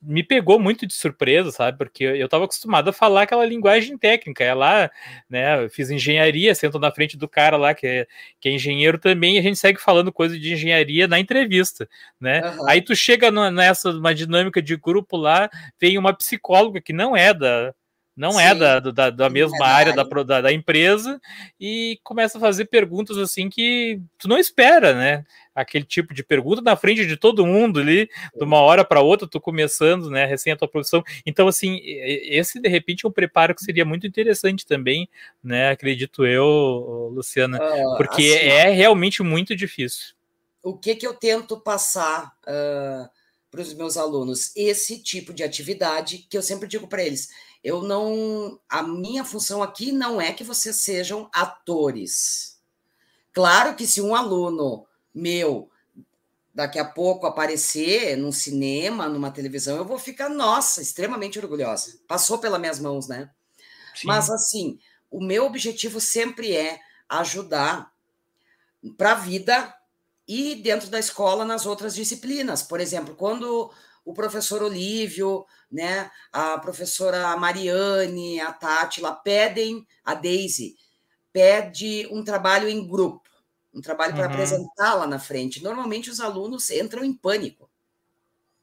me pegou muito de surpresa, sabe? Porque eu estava acostumado a falar aquela linguagem técnica. É lá, né? Eu fiz engenharia, sento na frente do cara lá que é, que é engenheiro também, e a gente segue falando coisa de engenharia na entrevista, né? Aham. Aí tu chega nessa uma dinâmica de grupo lá, vem uma psicóloga que não é da não é Sim. da, da, da é mesma da área da, área. da, da empresa e começa a fazer perguntas assim que tu não espera, né? Aquele tipo de pergunta na frente de todo mundo ali, de uma hora para outra, tu começando, né, recém a tua profissão. Então, assim, esse de repente é um preparo que seria muito interessante também, né? Acredito eu, Luciana, Ah, porque assim, é realmente muito difícil. o que, que eu tento passar para os meus alunos? Esse tipo de atividade que eu sempre digo para eles. Eu não. A minha função aqui não é que vocês sejam atores. Claro que se um aluno meu daqui a pouco aparecer num cinema, numa televisão, eu vou ficar, nossa, extremamente orgulhosa. Passou pelas minhas mãos, né? Mas assim, o meu objetivo sempre é ajudar para a vida e dentro da escola nas outras disciplinas. Por exemplo, quando o professor Olívio, né, a professora Mariane, a Tati lá pedem, a Daisy pede um trabalho em grupo, um trabalho para Uhum. apresentar lá na frente. Normalmente os alunos entram em pânico,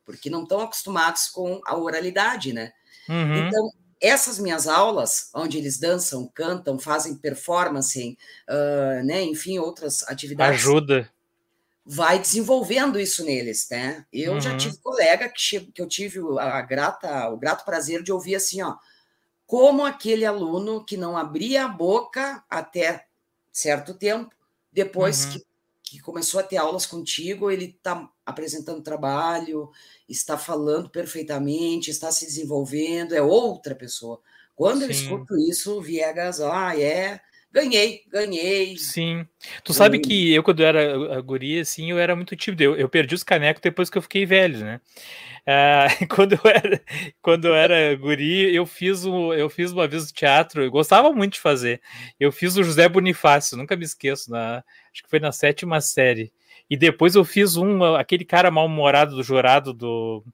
porque não estão acostumados com a oralidade, né? Uhum. Então, essas minhas aulas, onde eles dançam, cantam, fazem performance, ah, né, enfim, outras atividades, Ajuda. Vai desenvolvendo isso neles, né? Eu já Uhum. tive colega que, que eu tive o- a grata, o grato prazer de ouvir assim, ó, como aquele aluno que não abria a boca até certo tempo, depois Uhum. que, que começou a ter aulas contigo, ele está apresentando trabalho, está falando perfeitamente, está se desenvolvendo, é outra pessoa. Quando eu Sim. escuto isso, Viegas, ah, é, ganhei, ganhei. Sim. Tu sabe que eu, quando eu era guria, assim, eu era muito tímido. Eu, eu perdi os canecos depois que eu fiquei velho, né? Ah, quando, eu era, quando eu era guri, eu fiz, um, eu fiz uma vez o teatro, eu gostava muito de fazer. Eu fiz o José Bonifácio, nunca me esqueço, na, acho que foi na sétima série. E depois eu fiz um, aquele cara mal-humorado do jurado do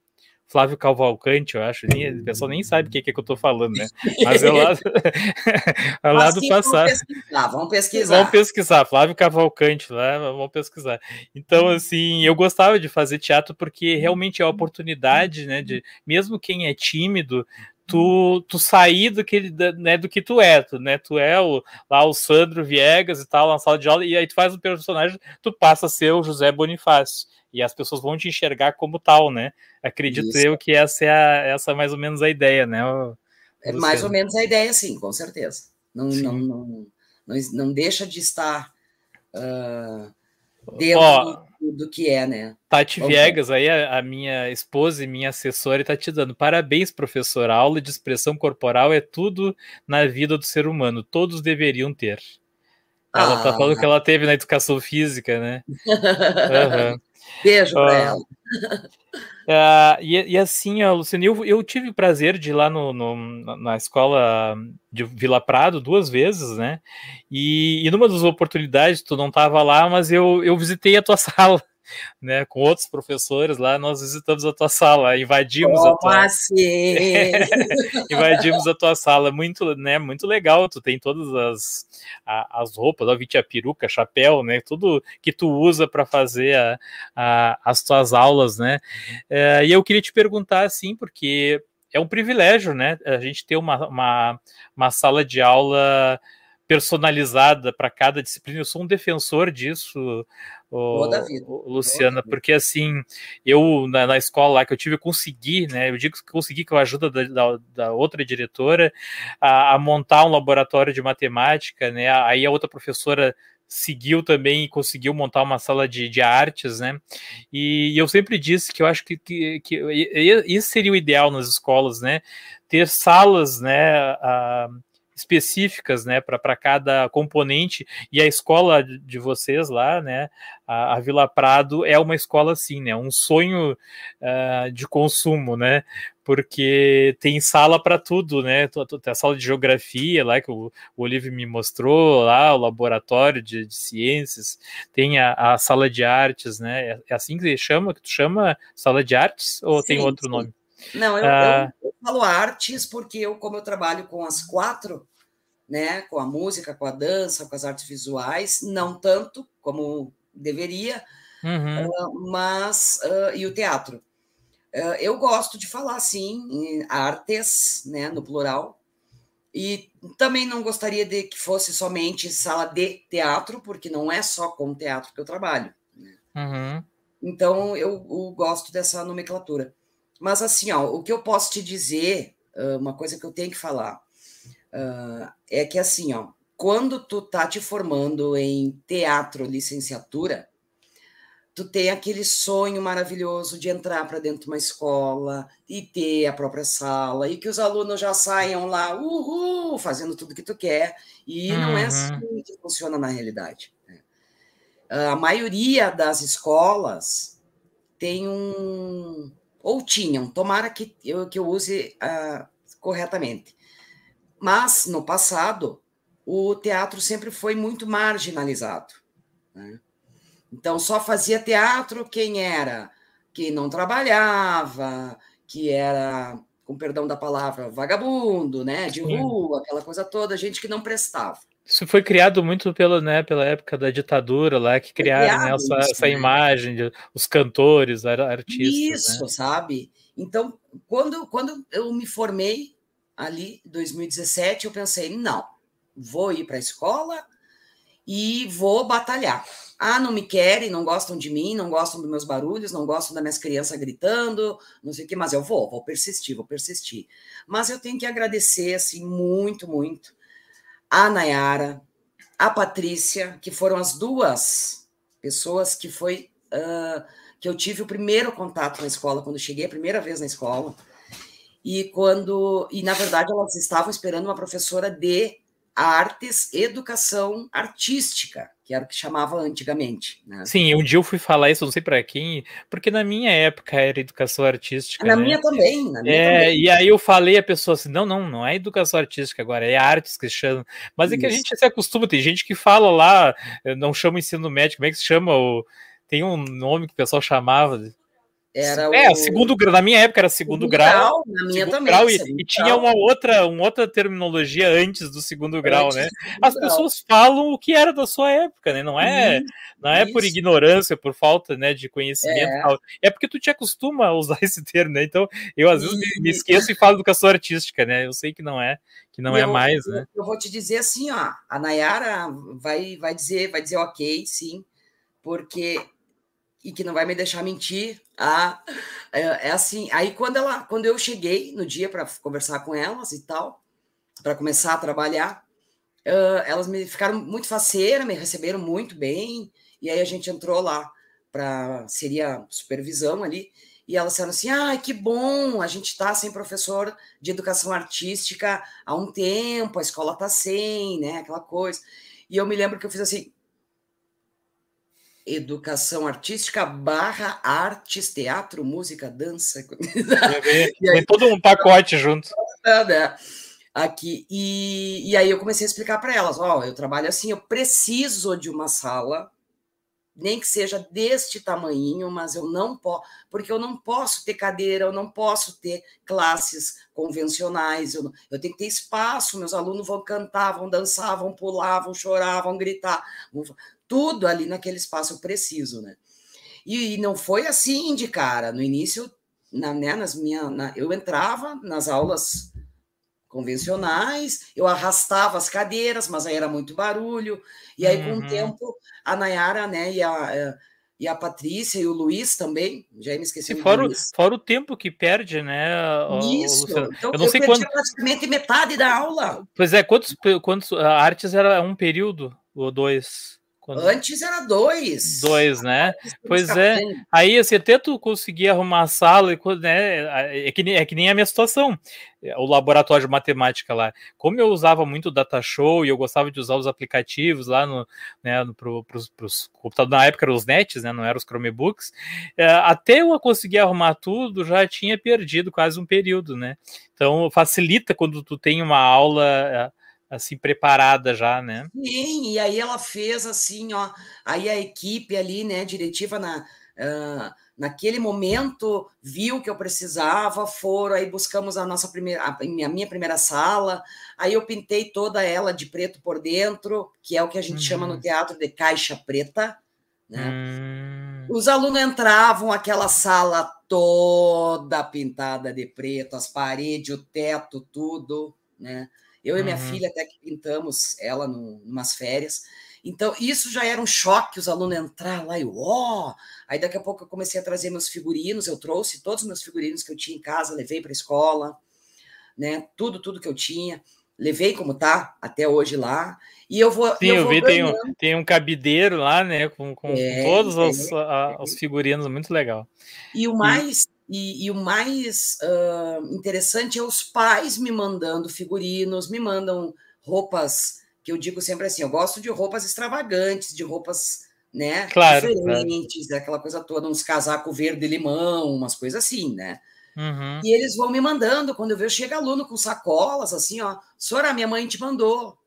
Flávio Cavalcante, eu acho. Nem, o pessoal nem sabe o que, que, é que eu tô falando, né? Mas é lá, é lá do passado. Vamos pesquisar, vamos pesquisar. Vamos pesquisar, Flávio Cavalcante lá, vamos pesquisar. Então, assim, eu gostava de fazer teatro porque realmente é a oportunidade, né, de mesmo quem é tímido, tu, tu sair do que, né, do que tu é, tu, né, tu é o, lá o Sandro Viegas e tal, na sala de aula, e aí tu faz um personagem, tu passa a ser o José Bonifácio, e as pessoas vão te enxergar como tal, né, acredito Isso. eu que essa é, a, essa é mais ou menos a ideia, né, o- É mais Luciano. ou menos a ideia, sim, com certeza. Não, não, não, não, não deixa de estar ah, dentro Ó, do, que é, né? Tati Vamos Viegas, aí a, a minha esposa e minha assessora está te dando parabéns, professor. A aula de expressão corporal é tudo na vida do ser humano. Todos deveriam ter. Ela está Ah. falando que ela teve na educação física, né? Aham. Beijo para Ah. ela. Ah, e, e assim, ó, Luciano, eu, eu tive o prazer de ir lá no, no- na- na escola de Vila Prado duas vezes, né? E, e numa das oportunidades, tu não estava lá, mas eu, eu visitei a tua sala, né? Com outros professores lá, nós visitamos a tua sala, invadimos a Como tua, assim? invadimos a tua sala, muito, né? Muito legal. Tu tem todas as, a- as roupas, vi a peruca, chapéu, né? Tudo que tu usa para fazer a- a- as tuas aulas, né? É, e eu queria te perguntar, assim, porque é um privilégio, né? A gente ter uma, uma, uma sala de aula personalizada para cada disciplina. Eu sou um defensor disso, a Luciana, a porque assim, eu na, na escola lá que eu tive, eu consegui, né? Eu digo que consegui com a ajuda da, da, da outra diretora a, a montar um laboratório de matemática, né? Aí a outra professora seguiu também e conseguiu montar uma sala de, de artes, né? E, eu sempre disse que eu acho que, que, que isso seria o ideal nas escolas, né? Ter salas, né? ah, específicas, né, para cada componente. E a escola de vocês lá, né, a, a Vila Prado é uma escola assim, né, um sonho uh, de consumo, né, porque tem sala para tudo, né? Tem a sala de geografia lá que o, o Olívio me mostrou, lá o laboratório de, de ciências, tem a, a, sala de artes, né? É, é assim que chama, que tu chama sala de artes ou sim, tem outro sim. nome? Não, eu, ah, eu, eu, falo artes porque eu, como eu trabalho com as quatro, né? Com a música, com a dança, com as artes visuais, não tanto como deveria, uhum. uh, mas uh, e o teatro. Uh, eu gosto de falar assim, artes, né, no plural, e também não gostaria de que fosse somente sala de teatro, porque não é só com teatro que eu trabalho. Né? Uhum. Então eu, eu, gosto dessa nomenclatura. Mas assim, ó, o que eu posso te dizer, uma coisa que eu tenho que falar, uh, é que assim, ó, quando tu tá te formando em teatro licenciatura, tu tem aquele sonho maravilhoso de entrar para dentro de uma escola e ter a própria sala e que os alunos já saiam lá, uhul, fazendo tudo que tu quer. E uhum. não é assim uhum. que funciona na realidade. Né? A maioria das escolas tem um ou tinham, tomara que eu, que eu use uh, corretamente. Mas no passado o teatro sempre foi muito marginalizado. Né? Então, só fazia teatro quem era, que não trabalhava, que era, com perdão da palavra, vagabundo, né? De rua, aquela coisa toda, gente que não prestava. Isso foi criado muito pela, né, pela época da ditadura lá, que criaram né, essa, isso, essa né? imagem de os cantores, artistas. Isso, né? sabe? Então, quando, quando eu me formei ali, 2017, eu pensei, não, vou ir para a escola e vou batalhar. Ah, não me querem, não gostam de mim, não gostam dos meus barulhos, não gostam das minhas crianças gritando, não sei o que, mas eu vou, vou persistir, vou persistir. Mas eu tenho que agradecer, assim, muito, muito a Nayara, a Patrícia, que foram as duas pessoas que foi uh, que eu tive o primeiro contato na escola, quando cheguei a primeira vez na escola. E quando, e na verdade elas estavam esperando uma professora de artes, educação artística, que era o que chamava antigamente. Né? Sim, um dia eu fui falar isso, não sei para quem, porque na minha época era educação artística. Na né? minha também, na minha é, também. E aí eu falei a pessoa assim: não, não, não é educação artística agora, é artes que chama. Mas isso. é que a gente se acostuma, tem gente que fala lá, não chama ensino médio, como é que se chama? O, tem um nome que o pessoal chamava. Era é, o... segundo grau. Na minha época era segundo, segundo grau. grau. Na minha também. Grau, e, e tinha uma outra, uma outra terminologia antes do segundo grau, antes né? Segundo As grau. pessoas falam o que era da sua época, né? Não é, isso, não é por ignorância, por falta, né, de conhecimento. É. é porque tu te acostuma a usar esse termo, né? Então, eu às vezes me, me, esqueço e falo educação artística, né? Eu sei que não é, que não é mais, eu, né? Eu vou te dizer assim, ó, a Nayara vai vai dizer, vai dizer OK, sim, porque e que não vai me deixar mentir. Ah, é, é assim. Aí quando ela, quando eu cheguei no dia para conversar com elas e tal, para começar a trabalhar, uh, elas me ficaram muito faceiras, me receberam muito bem. E aí a gente entrou lá para seria supervisão ali. E elas disseram assim: ah, que bom, a gente está sem professor de educação artística há um tempo, a escola está sem, né? Aquela coisa. E eu me lembro que eu fiz assim: educação artística barra artes, teatro, música, dança. Tem todo um pacote junto. Né? Aqui. E, e aí eu comecei a explicar para elas: ó, oh, eu trabalho assim, eu preciso de uma sala, nem que seja deste tamanho, mas eu não posso, porque eu não posso ter cadeira, eu não posso ter classes convencionais, eu, eu tenho que ter espaço, meus alunos vão cantar, vão dançar, vão pular, vão chorar, vão gritar, vão, tudo ali naquele espaço preciso, né? E, e não foi assim de cara. No início, na, né, nas minha, na, eu entrava nas aulas convencionais, eu arrastava as cadeiras, mas aí era muito barulho. E aí, uhum. com o uhum. tempo, a Nayara, né, e a, eh, e a Patrícia e o Luiz também, já me esqueci. E fora, o, fora o tempo que perde, né? Isso, então eu não eu sei quanto... praticamente metade da aula. Pois é, quantos, quantos artes era um período ou dois? Quando... Antes era dois. Dois, né? Pois é. Aí, assim, até tu conseguir arrumar a sala, né? É que, nem, é que nem a minha situação. O laboratório de matemática lá. Como eu usava muito o Data Show e eu gostava de usar os aplicativos lá no, né, no, pro, pros, pros computadores, na época eram os nets, né? Não eram os Chromebooks. É, até eu conseguir arrumar tudo, já tinha perdido quase um período, né? Então facilita quando tu tem uma aula é, assim preparada já, né? Sim, e aí ela fez assim, ó, aí a equipe ali, né, diretiva na uh, naquele momento viu que eu precisava, foram aí buscamos a nossa primeira a minha, minha primeira sala, aí eu pintei toda ela de preto por dentro, que é o que a gente uhum. chama no uhum. teatro de caixa preta, né? Uhum. Os alunos entravam aquela sala toda pintada de preto, as paredes, o teto, tudo, né? Eu e minha uhum. filha até que pintamos ela em umas férias. Então, isso já era um choque, os alunos entrar lá e ó. Oh! Aí daqui a pouco eu comecei a trazer meus figurinos, eu trouxe todos os meus figurinos que eu tinha em casa, levei para a escola, né? Tudo, tudo que eu tinha. Levei como tá até hoje lá. E eu vou. Sim, eu, eu vi, tem um, tem um cabideiro lá, né? Com, com, é, todos é, os, a, os figurinos, muito legal. E o mais e, e o mais uh, interessante é os pais me mandando figurinos, me mandam roupas que eu digo sempre assim: eu gosto de roupas extravagantes, de roupas né, claro, diferentes, claro. aquela coisa toda, uns casacos verde-limão, umas coisas assim, né? Uhum. E eles vão me mandando, quando eu vejo, chega aluno com sacolas, assim, ó, Sora, minha mãe te mandou.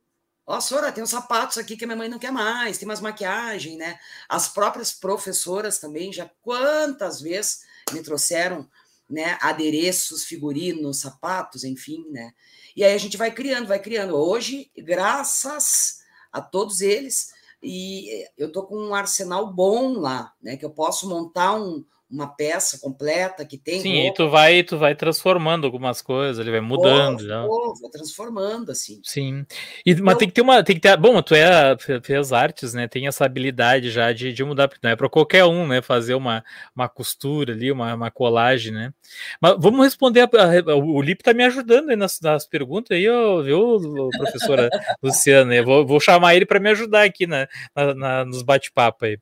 Ó, Sora, tem uns sapatos aqui que a minha mãe não quer mais, tem umas maquiagem, né? As próprias professoras também, já quantas vezes me trouxeram né, adereços, figurinos, sapatos, enfim, né? E aí a gente vai criando, vai criando. Hoje, graças a todos eles, e eu tô com um arsenal bom lá, né? Que eu posso montar um, uma peça completa que tem. Sim, roupa. e tu vai, tu vai transformando algumas coisas, ele vai mudando. Já. Vou, vou transformando, assim. Sim. E, mas tem que ter uma. Tem que ter, bom, tu é, fez artes, né? Tem essa habilidade já de, de mudar, porque não é para qualquer um, né? Fazer uma, uma costura ali, uma, uma colagem, né? Mas vamos responder. A, a, o Lipe tá me ajudando aí nas, nas perguntas aí, ó, viu, professora Luciana? Eu vou, vou chamar ele para me ajudar aqui na, na, na nos bate-papo aí.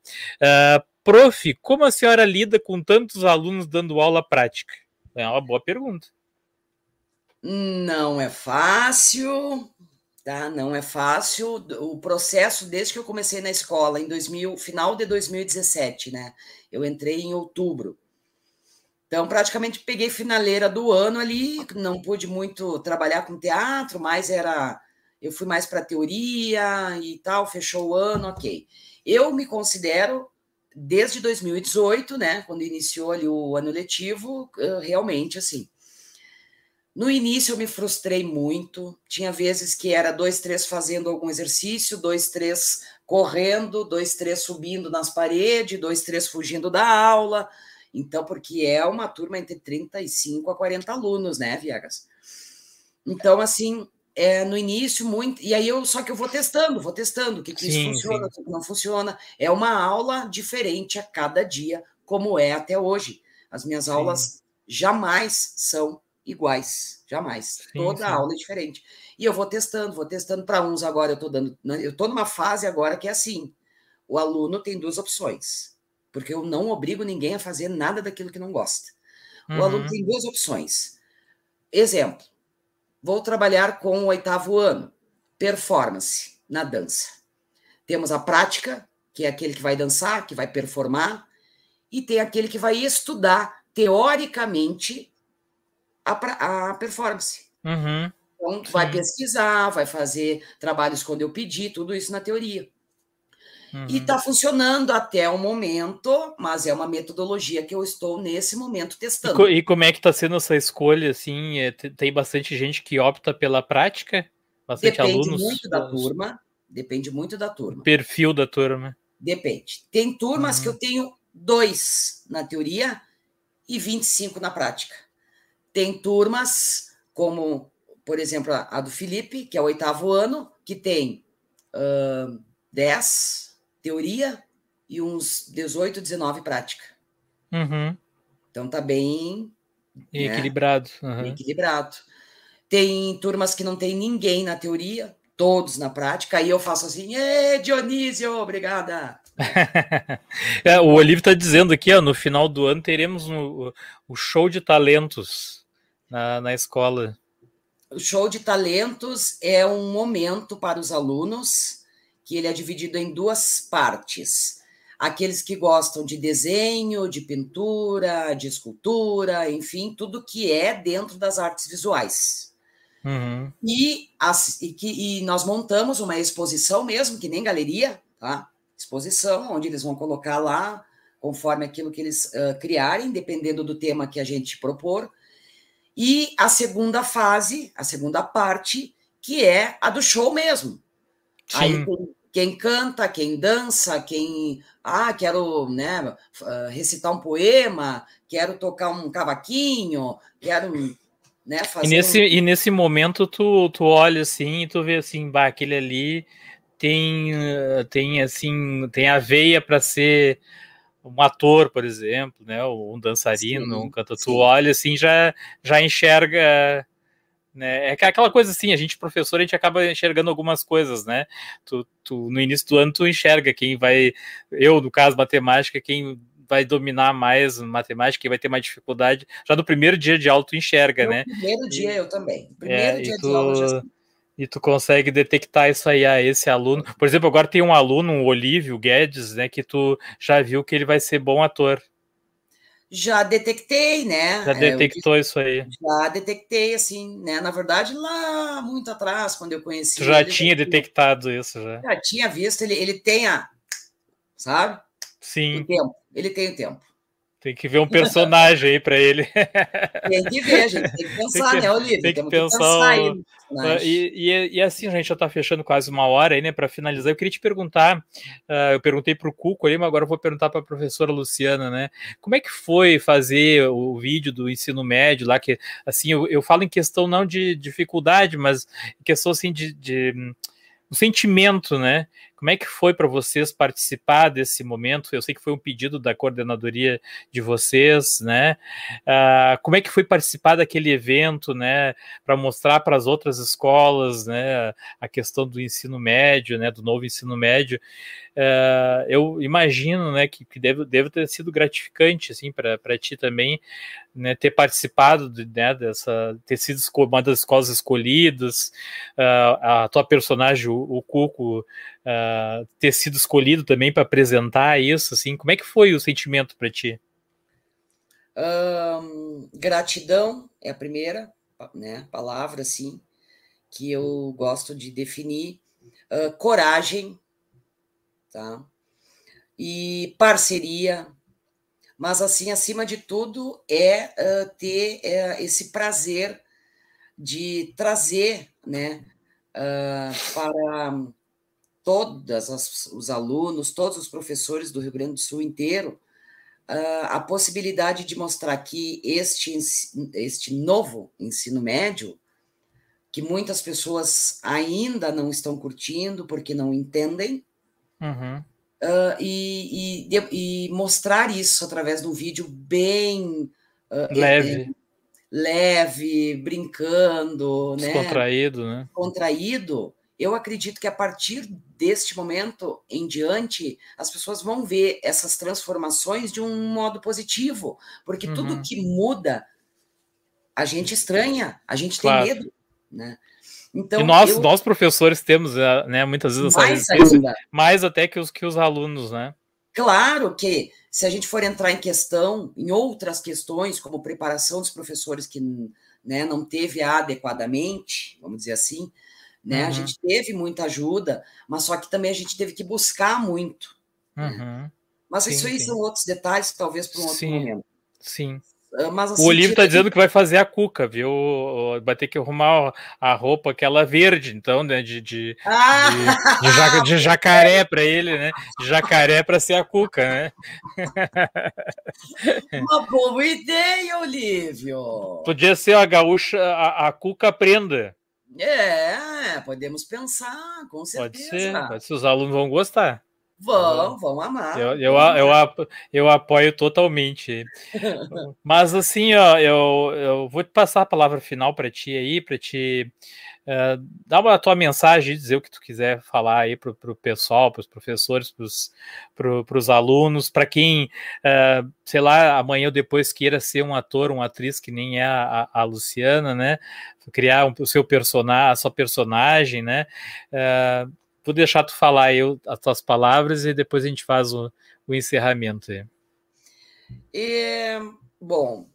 Uh, Prof, como a senhora lida com tantos alunos dando aula prática? É uma boa pergunta. Não é fácil, tá? Não é fácil. O processo, desde que eu comecei na escola, em 2000, final de 2017, né? Eu entrei em outubro. Então, praticamente peguei finaleira do ano ali, não pude muito trabalhar com teatro, mas era. Eu fui mais para teoria e tal, fechou o ano, ok. Eu me considero desde 2018, né, quando iniciou ali o ano letivo, realmente assim. No início eu me frustrei muito, tinha vezes que era dois, três fazendo algum exercício, dois, três correndo, dois, três subindo nas paredes, dois, três fugindo da aula. Então, porque é uma turma entre 35 a 40 alunos, né, Viegas? Então, assim, é, no início muito e aí eu só que eu vou testando, vou testando o que, que sim, isso funciona, o que não funciona. É uma aula diferente a cada dia, como é até hoje. As minhas sim. aulas jamais são iguais, jamais. Sim, Toda aula é diferente. E eu vou testando, vou testando para uns agora eu estou dando, né, eu estou numa fase agora que é assim. O aluno tem duas opções, porque eu não obrigo ninguém a fazer nada daquilo que não gosta. O uhum. aluno tem duas opções. Exemplo, Vou trabalhar com o oitavo ano, performance na dança. Temos a prática, que é aquele que vai dançar, que vai performar, e tem aquele que vai estudar teoricamente a, a performance. Uhum. Então, vai pesquisar, vai fazer trabalhos quando eu pedir, tudo isso na teoria. Uhum. E está funcionando até o momento, mas é uma metodologia que eu estou nesse momento testando. E, e como é que está sendo essa escolha? Assim, é, tem bastante gente que opta pela prática? Bastante depende alunos? muito da turma. Depende muito da turma. Perfil da turma. Depende. Tem turmas uhum. que eu tenho dois na teoria e 25 na prática. Tem turmas como, por exemplo, a do Felipe, que é o oitavo ano, que tem uh, 10 teoria e uns 18, 19 prática. Uhum. Então tá bem né, equilibrado. Uhum. Equilibrado. Tem turmas que não tem ninguém na teoria, todos na prática. Aí eu faço assim, Ê, Dionísio, obrigada. é, o Olívio está dizendo aqui, ó, no final do ano teremos o, o show de talentos na, na escola. O show de talentos é um momento para os alunos que ele é dividido em duas partes. Aqueles que gostam de desenho, de pintura, de escultura, enfim, tudo que é dentro das artes visuais. Uhum. E, as, e, que, e nós montamos uma exposição mesmo, que nem galeria, tá? Exposição, onde eles vão colocar lá, conforme aquilo que eles uh, criarem, dependendo do tema que a gente propor. E a segunda fase, a segunda parte, que é a do show mesmo. Sim. Aí quem canta, quem dança, quem ah, quero né, recitar um poema, quero tocar um cavaquinho, quero né, fazer. E nesse, um... e nesse momento tu, tu olha assim e tu vê assim, bah, aquele ali tem, tem assim, tem a veia para ser um ator, por exemplo, né, um dançarino, sim, um cantor. Tu olha assim, já, já enxerga né? É aquela coisa assim, a gente, professor, a gente acaba enxergando algumas coisas, né? Tu, tu, no início do ano, tu enxerga quem vai, eu, no caso, matemática, quem vai dominar mais matemática, quem vai ter mais dificuldade. Já no primeiro dia de aula, tu enxerga, no né? primeiro dia, e, eu também. Primeiro é, dia tu, de aula, já... E tu consegue detectar isso aí a esse aluno. Por exemplo, agora tem um aluno, o Olívio Guedes, né, que tu já viu que ele vai ser bom ator. Já detectei, né? Já detectou é, isso aí. Já detectei, assim, né? Na verdade, lá muito atrás, quando eu conheci. Tu já ele, tinha detectado isso, já. Já tinha visto, ele, ele tem a. Sabe? Sim. O tempo. Ele tem o tempo. Tem que ver um personagem aí para ele. Tem que ver, gente. Tem que pensar, tem que, né, Olívia? Tem que Temos pensar. Que pensar o... aí, e, e, e, assim, a gente já está fechando quase uma hora aí, né? Para finalizar, eu queria te perguntar. Uh, eu perguntei para o Cuco ali, mas agora eu vou perguntar para a professora Luciana, né? Como é que foi fazer o vídeo do ensino médio lá? Que assim, eu, eu falo em questão não de dificuldade, mas em questão assim de, de o sentimento, né? Como é que foi para vocês participar desse momento? Eu sei que foi um pedido da coordenadoria de vocês, né? Uh, como é que foi participar daquele evento, né? Para mostrar para as outras escolas, né? A questão do ensino médio, né? Do novo ensino médio. Uh, eu imagino, né? Que, que deve, deve ter sido gratificante, assim, para ti também, né? Ter participado, de, né? Dessa, ter sido uma das escolas escolhidas, uh, a tua personagem, o, o Cuco uh, ter sido escolhido também para apresentar isso, assim, como é que foi o sentimento para ti? Gratidão é a primeira né, palavra, assim, que eu gosto de definir. Uh, coragem, tá? E parceria, mas assim, acima de tudo, é uh, ter uh, esse prazer de trazer, né, uh, para todos os alunos, todos os professores do Rio Grande do Sul inteiro, uh, a possibilidade de mostrar que este, este novo ensino médio, que muitas pessoas ainda não estão curtindo porque não entendem, uhum. uh, e, e, e, mostrar isso através de um vídeo bem uh, leve. É, leve, brincando, Descontraído, né? né? Contraído, eu acredito que a partir deste momento em diante, as pessoas vão ver essas transformações de um modo positivo, porque uhum. tudo que muda, a gente estranha, a gente claro. tem medo, né? Então, e nós, eu... nós professores temos, eh, né, muitas vezes mais, mais até que os, que os alunos, né? Claro que se a gente for entrar em questão, em outras questões, como preparação dos professores que né, não teve adequadamente, vamos dizer assim, né? Uhum. A gente teve muita ajuda, mas só que também a gente teve que buscar muito. Né? Uhum. Mas sim, isso aí sim. são outros detalhes, talvez para um outro sim, momento. Sim. Ah, mas, assim, o Olívio está dizendo que vai fazer a cuca, viu? Vai ter que arrumar a roupa aquela verde, então, né? De, de, ah! de, de, jaca, de jacaré para ele, né? De jacaré para ser a cuca, né? Uma boa ideia, Olívio! Podia ser a gaúcha, a, a cuca prenda. É, podemos pensar, com certeza. Pode ser, pode ser. Os alunos vão gostar. Vão, vão amar. Eu, eu, eu, eu, apoio totalmente. Mas assim, ó, eu, eu vou te passar a palavra final para ti aí, para te Uh, dá uma tua mensagem, dizer o que tu quiser falar aí para o pessoal, para os professores, para os alunos, para quem, uh, sei lá, amanhã ou depois queira ser um ator, uma atriz que nem é a, a Luciana, né? Criar um, o seu personagem, a sua personagem, né? Uh, vou deixar tu falar aí as tuas palavras e depois a gente faz o, o encerramento aí. É, bom,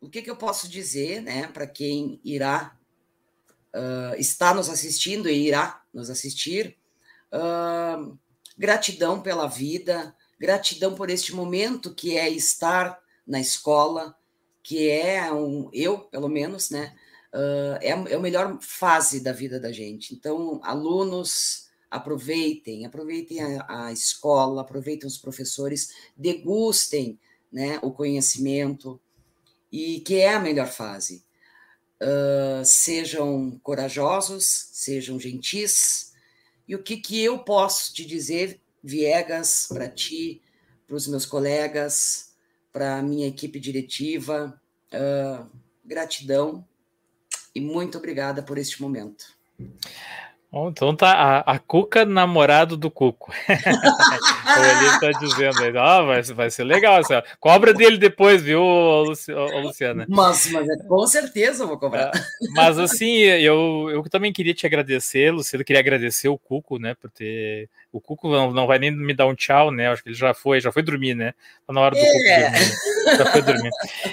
o que, que, eu posso dizer, né, para quem irá uh, está nos assistindo e irá nos assistir. Uh, gratidão pela vida, gratidão por este momento que é estar na escola, que é um, eu, pelo menos, né? Uh, é, é a melhor fase da vida da gente. Então, alunos, aproveitem, aproveitem a, a escola, aproveitem os professores, degustem né, o conhecimento, e que é a melhor fase. Uh, sejam corajosos, sejam gentis. E o que, que eu posso te dizer, Viegas, para ti, para os meus colegas, para a minha equipe diretiva, uh, gratidão e muito obrigada por este momento. Então tá a, a Cuca namorado do Cuco. ele tá dizendo aí, ah, vai, vai ser legal. Assim, cobra dele depois, viu, Luciana? Mas, mas é, com certeza eu vou cobrar. É, mas assim, eu, eu também queria te agradecer, Luciana, queria agradecer o Cuco, né, por ter. O Cuco não, não vai nem me dar um tchau, né? Acho que ele já foi, já foi dormir, né? Tá na hora do é. Cuco dormir. Já foi dormir.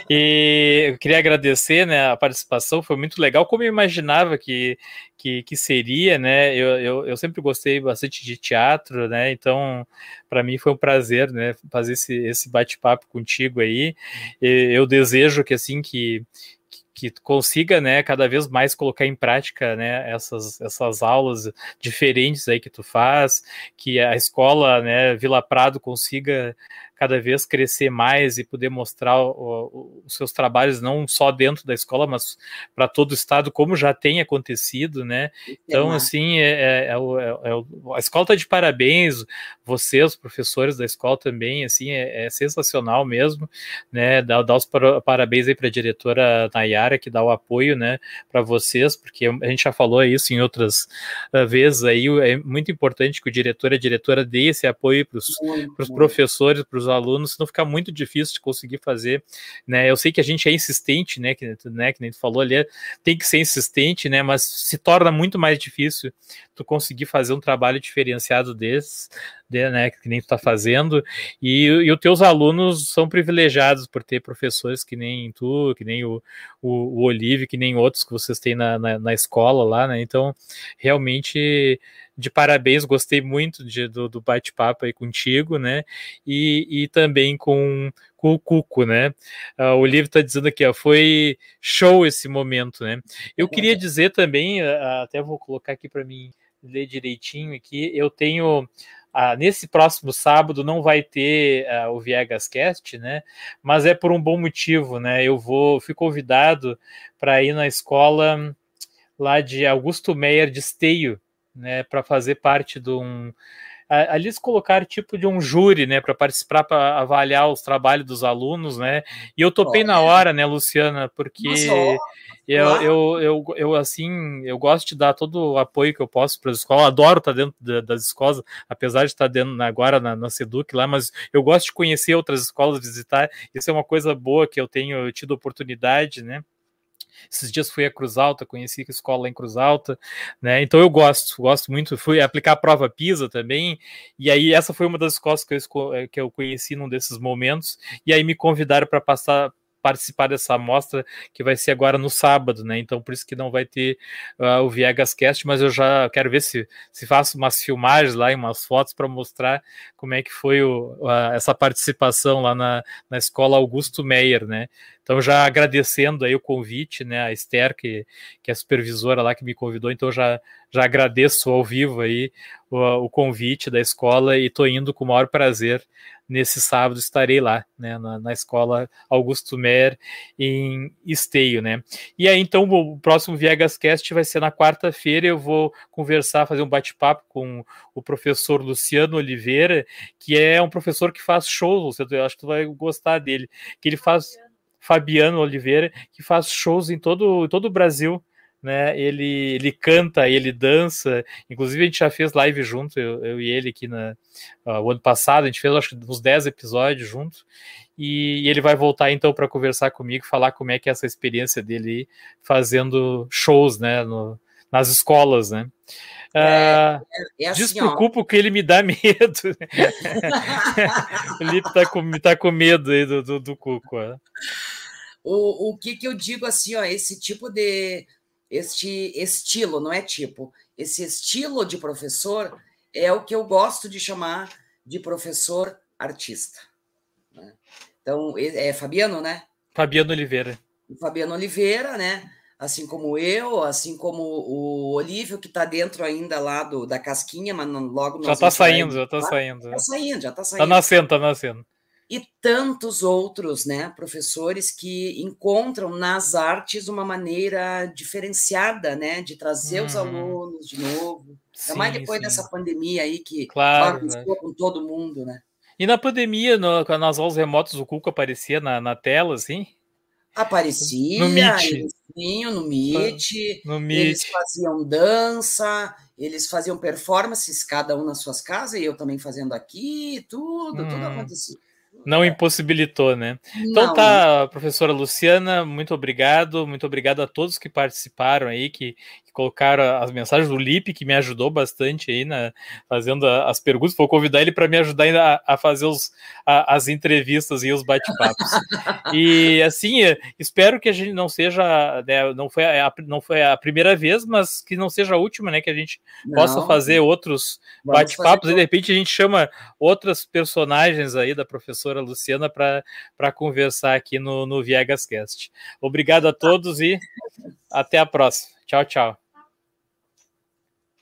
E eu queria agradecer, né, a participação, foi muito legal, como eu imaginava que, que, que seria, né? Eu, eu, eu sempre gostei bastante de teatro, né? Então, para mim foi um prazer, né, fazer esse, esse bate-papo contigo aí. E eu desejo que assim que que consiga, né, cada vez mais colocar em prática, né, essas, essas aulas diferentes aí que tu faz, que a escola, né, Vila Prado consiga cada vez crescer mais e poder mostrar os seus trabalhos não só dentro da escola, mas para todo o estado, como já tem acontecido, né? Então, assim, é, é, é, é a escola está de parabéns, vocês, professores da escola também, assim, é, sensacional mesmo, né? Dá, dá os parabéns aí para a diretora Nayara, que dá o apoio, né, para vocês, porque a gente já falou isso em outras uh, vezes aí, é muito importante que o diretor e a diretora dê esse apoio para os professores, para os alunos, senão fica muito difícil de conseguir fazer, né? Eu sei que a gente é insistente, né? Que, né, que nem tu falou ali, tem que ser insistente, né? Mas se torna muito mais difícil tu conseguir fazer um trabalho diferenciado desse, de, né? Que nem tu tá fazendo, e, e os teus alunos são privilegiados por ter professores que nem tu, que nem o, o, o Olive, que nem outros que vocês têm na, na, na escola lá, né? Então, realmente de parabéns, gostei muito de, do, do bate-papo aí contigo, né? E, e também com, com o Cuco, né? Uh, o livro está dizendo aqui, ó, foi show esse momento, né? Eu queria dizer também, uh, até vou colocar aqui para mim ler direitinho aqui, eu tenho ah, nesse próximo sábado não vai ter ah, o Viegas Cast, né? Mas é por um bom motivo, né? Eu vou, fui convidado para ir na escola lá de Augusto Meyer de Esteio, né, para fazer parte de um ali eles colocaram tipo de um júri, né, para participar, para avaliar os trabalhos dos alunos, né? E eu topei na hora, né, Luciana, porque eu, eu, eu, eu, assim, eu gosto de dar todo o apoio que eu posso para as escolas, adoro estar dentro das escolas, apesar de estar dentro agora na, na Seduc lá, mas eu gosto de conhecer outras escolas, visitar, isso é uma coisa boa que eu tenho tido oportunidade, né? Esses dias fui a Cruz Alta, conheci a escola em Cruz Alta, né? Então eu gosto, gosto muito. Fui aplicar a prova PISA também, e aí essa foi uma das escolas que eu, eh, que eu conheci num desses momentos, e aí me convidaram para passar participar dessa amostra que vai ser agora no sábado, né? Então por isso que não vai ter uh, o Viegas Cast, mas eu já quero ver se, se faço umas filmagens lá e umas fotos para mostrar como é que foi o, uh, essa participação lá na, na escola Augusto Meyer, né? Então, já agradecendo aí o convite, né, a Esther, que, que é a supervisora lá que me convidou, então já, já agradeço ao vivo aí o, o convite da escola e estou indo com o maior prazer. Nesse sábado estarei lá, né, na, na escola Augusto Mer, em Esteio, né. E aí, então, o próximo Viegas Cast vai ser na quarta-feira, eu vou conversar, fazer um bate-papo com o professor Luciano Oliveira, que é um professor que faz shows, eu acho que tu vai gostar dele, que ele faz Fabiano Oliveira, que faz shows em todo, todo o Brasil, né? Ele, ele canta, ele dança. Inclusive, a gente já fez live junto, eu, eu e ele aqui na, uh, o ano passado, a gente fez acho que uns 10 episódios junto. E, e ele vai voltar então para conversar comigo, falar como é que é essa experiência dele fazendo shows, né? No, nas escolas, né? É, é, é assim, Despreocupa que ele me dá medo. o Lipe tá com, tá com medo aí do, do, do Cuco. É. O, o que, que eu digo assim, ó, esse tipo de. Este estilo, não é tipo, esse estilo de professor é o que eu gosto de chamar de professor artista. Né? Então, é Fabiano, né? Fabiano Oliveira. Fabiano Oliveira, né? assim como eu, assim como o Olívio, que está dentro ainda lá do, da casquinha, mas não, logo Já está saindo, já está saindo. Está saindo, já está tá saindo. Está nascendo, está nascendo. E tantos outros, né, professores que encontram nas artes uma maneira diferenciada, né, de trazer uhum. os alunos de novo. Ainda mais depois sim. dessa pandemia aí que claro, né? com todo mundo, né? E na pandemia, no, nas aulas remotas, o Cuco aparecia na, na tela, assim? Aparecia, no Meet. no Meet, no Meet. eles faziam dança, eles faziam performances, cada um nas suas casas, e eu também fazendo aqui, tudo, hum. tudo acontecia. Não impossibilitou, né? Então não. tá, professora Luciana, muito obrigado, muito obrigado a todos que participaram aí, que colocaram as mensagens do Lipe, que me ajudou bastante aí na fazendo as perguntas. Vou convidar ele para me ajudar ainda a, a fazer os, a, as entrevistas e os bate-papos. e assim, espero que a gente não seja, né, não foi a, não foi a primeira vez, mas que não seja a última, né? Que a gente não. possa fazer outros bate-papos e de repente a gente chama outras personagens aí da professora professora Luciana para conversar aqui no, no Viegas Cast. Obrigado a todos e até a próxima. Tchau, tchau.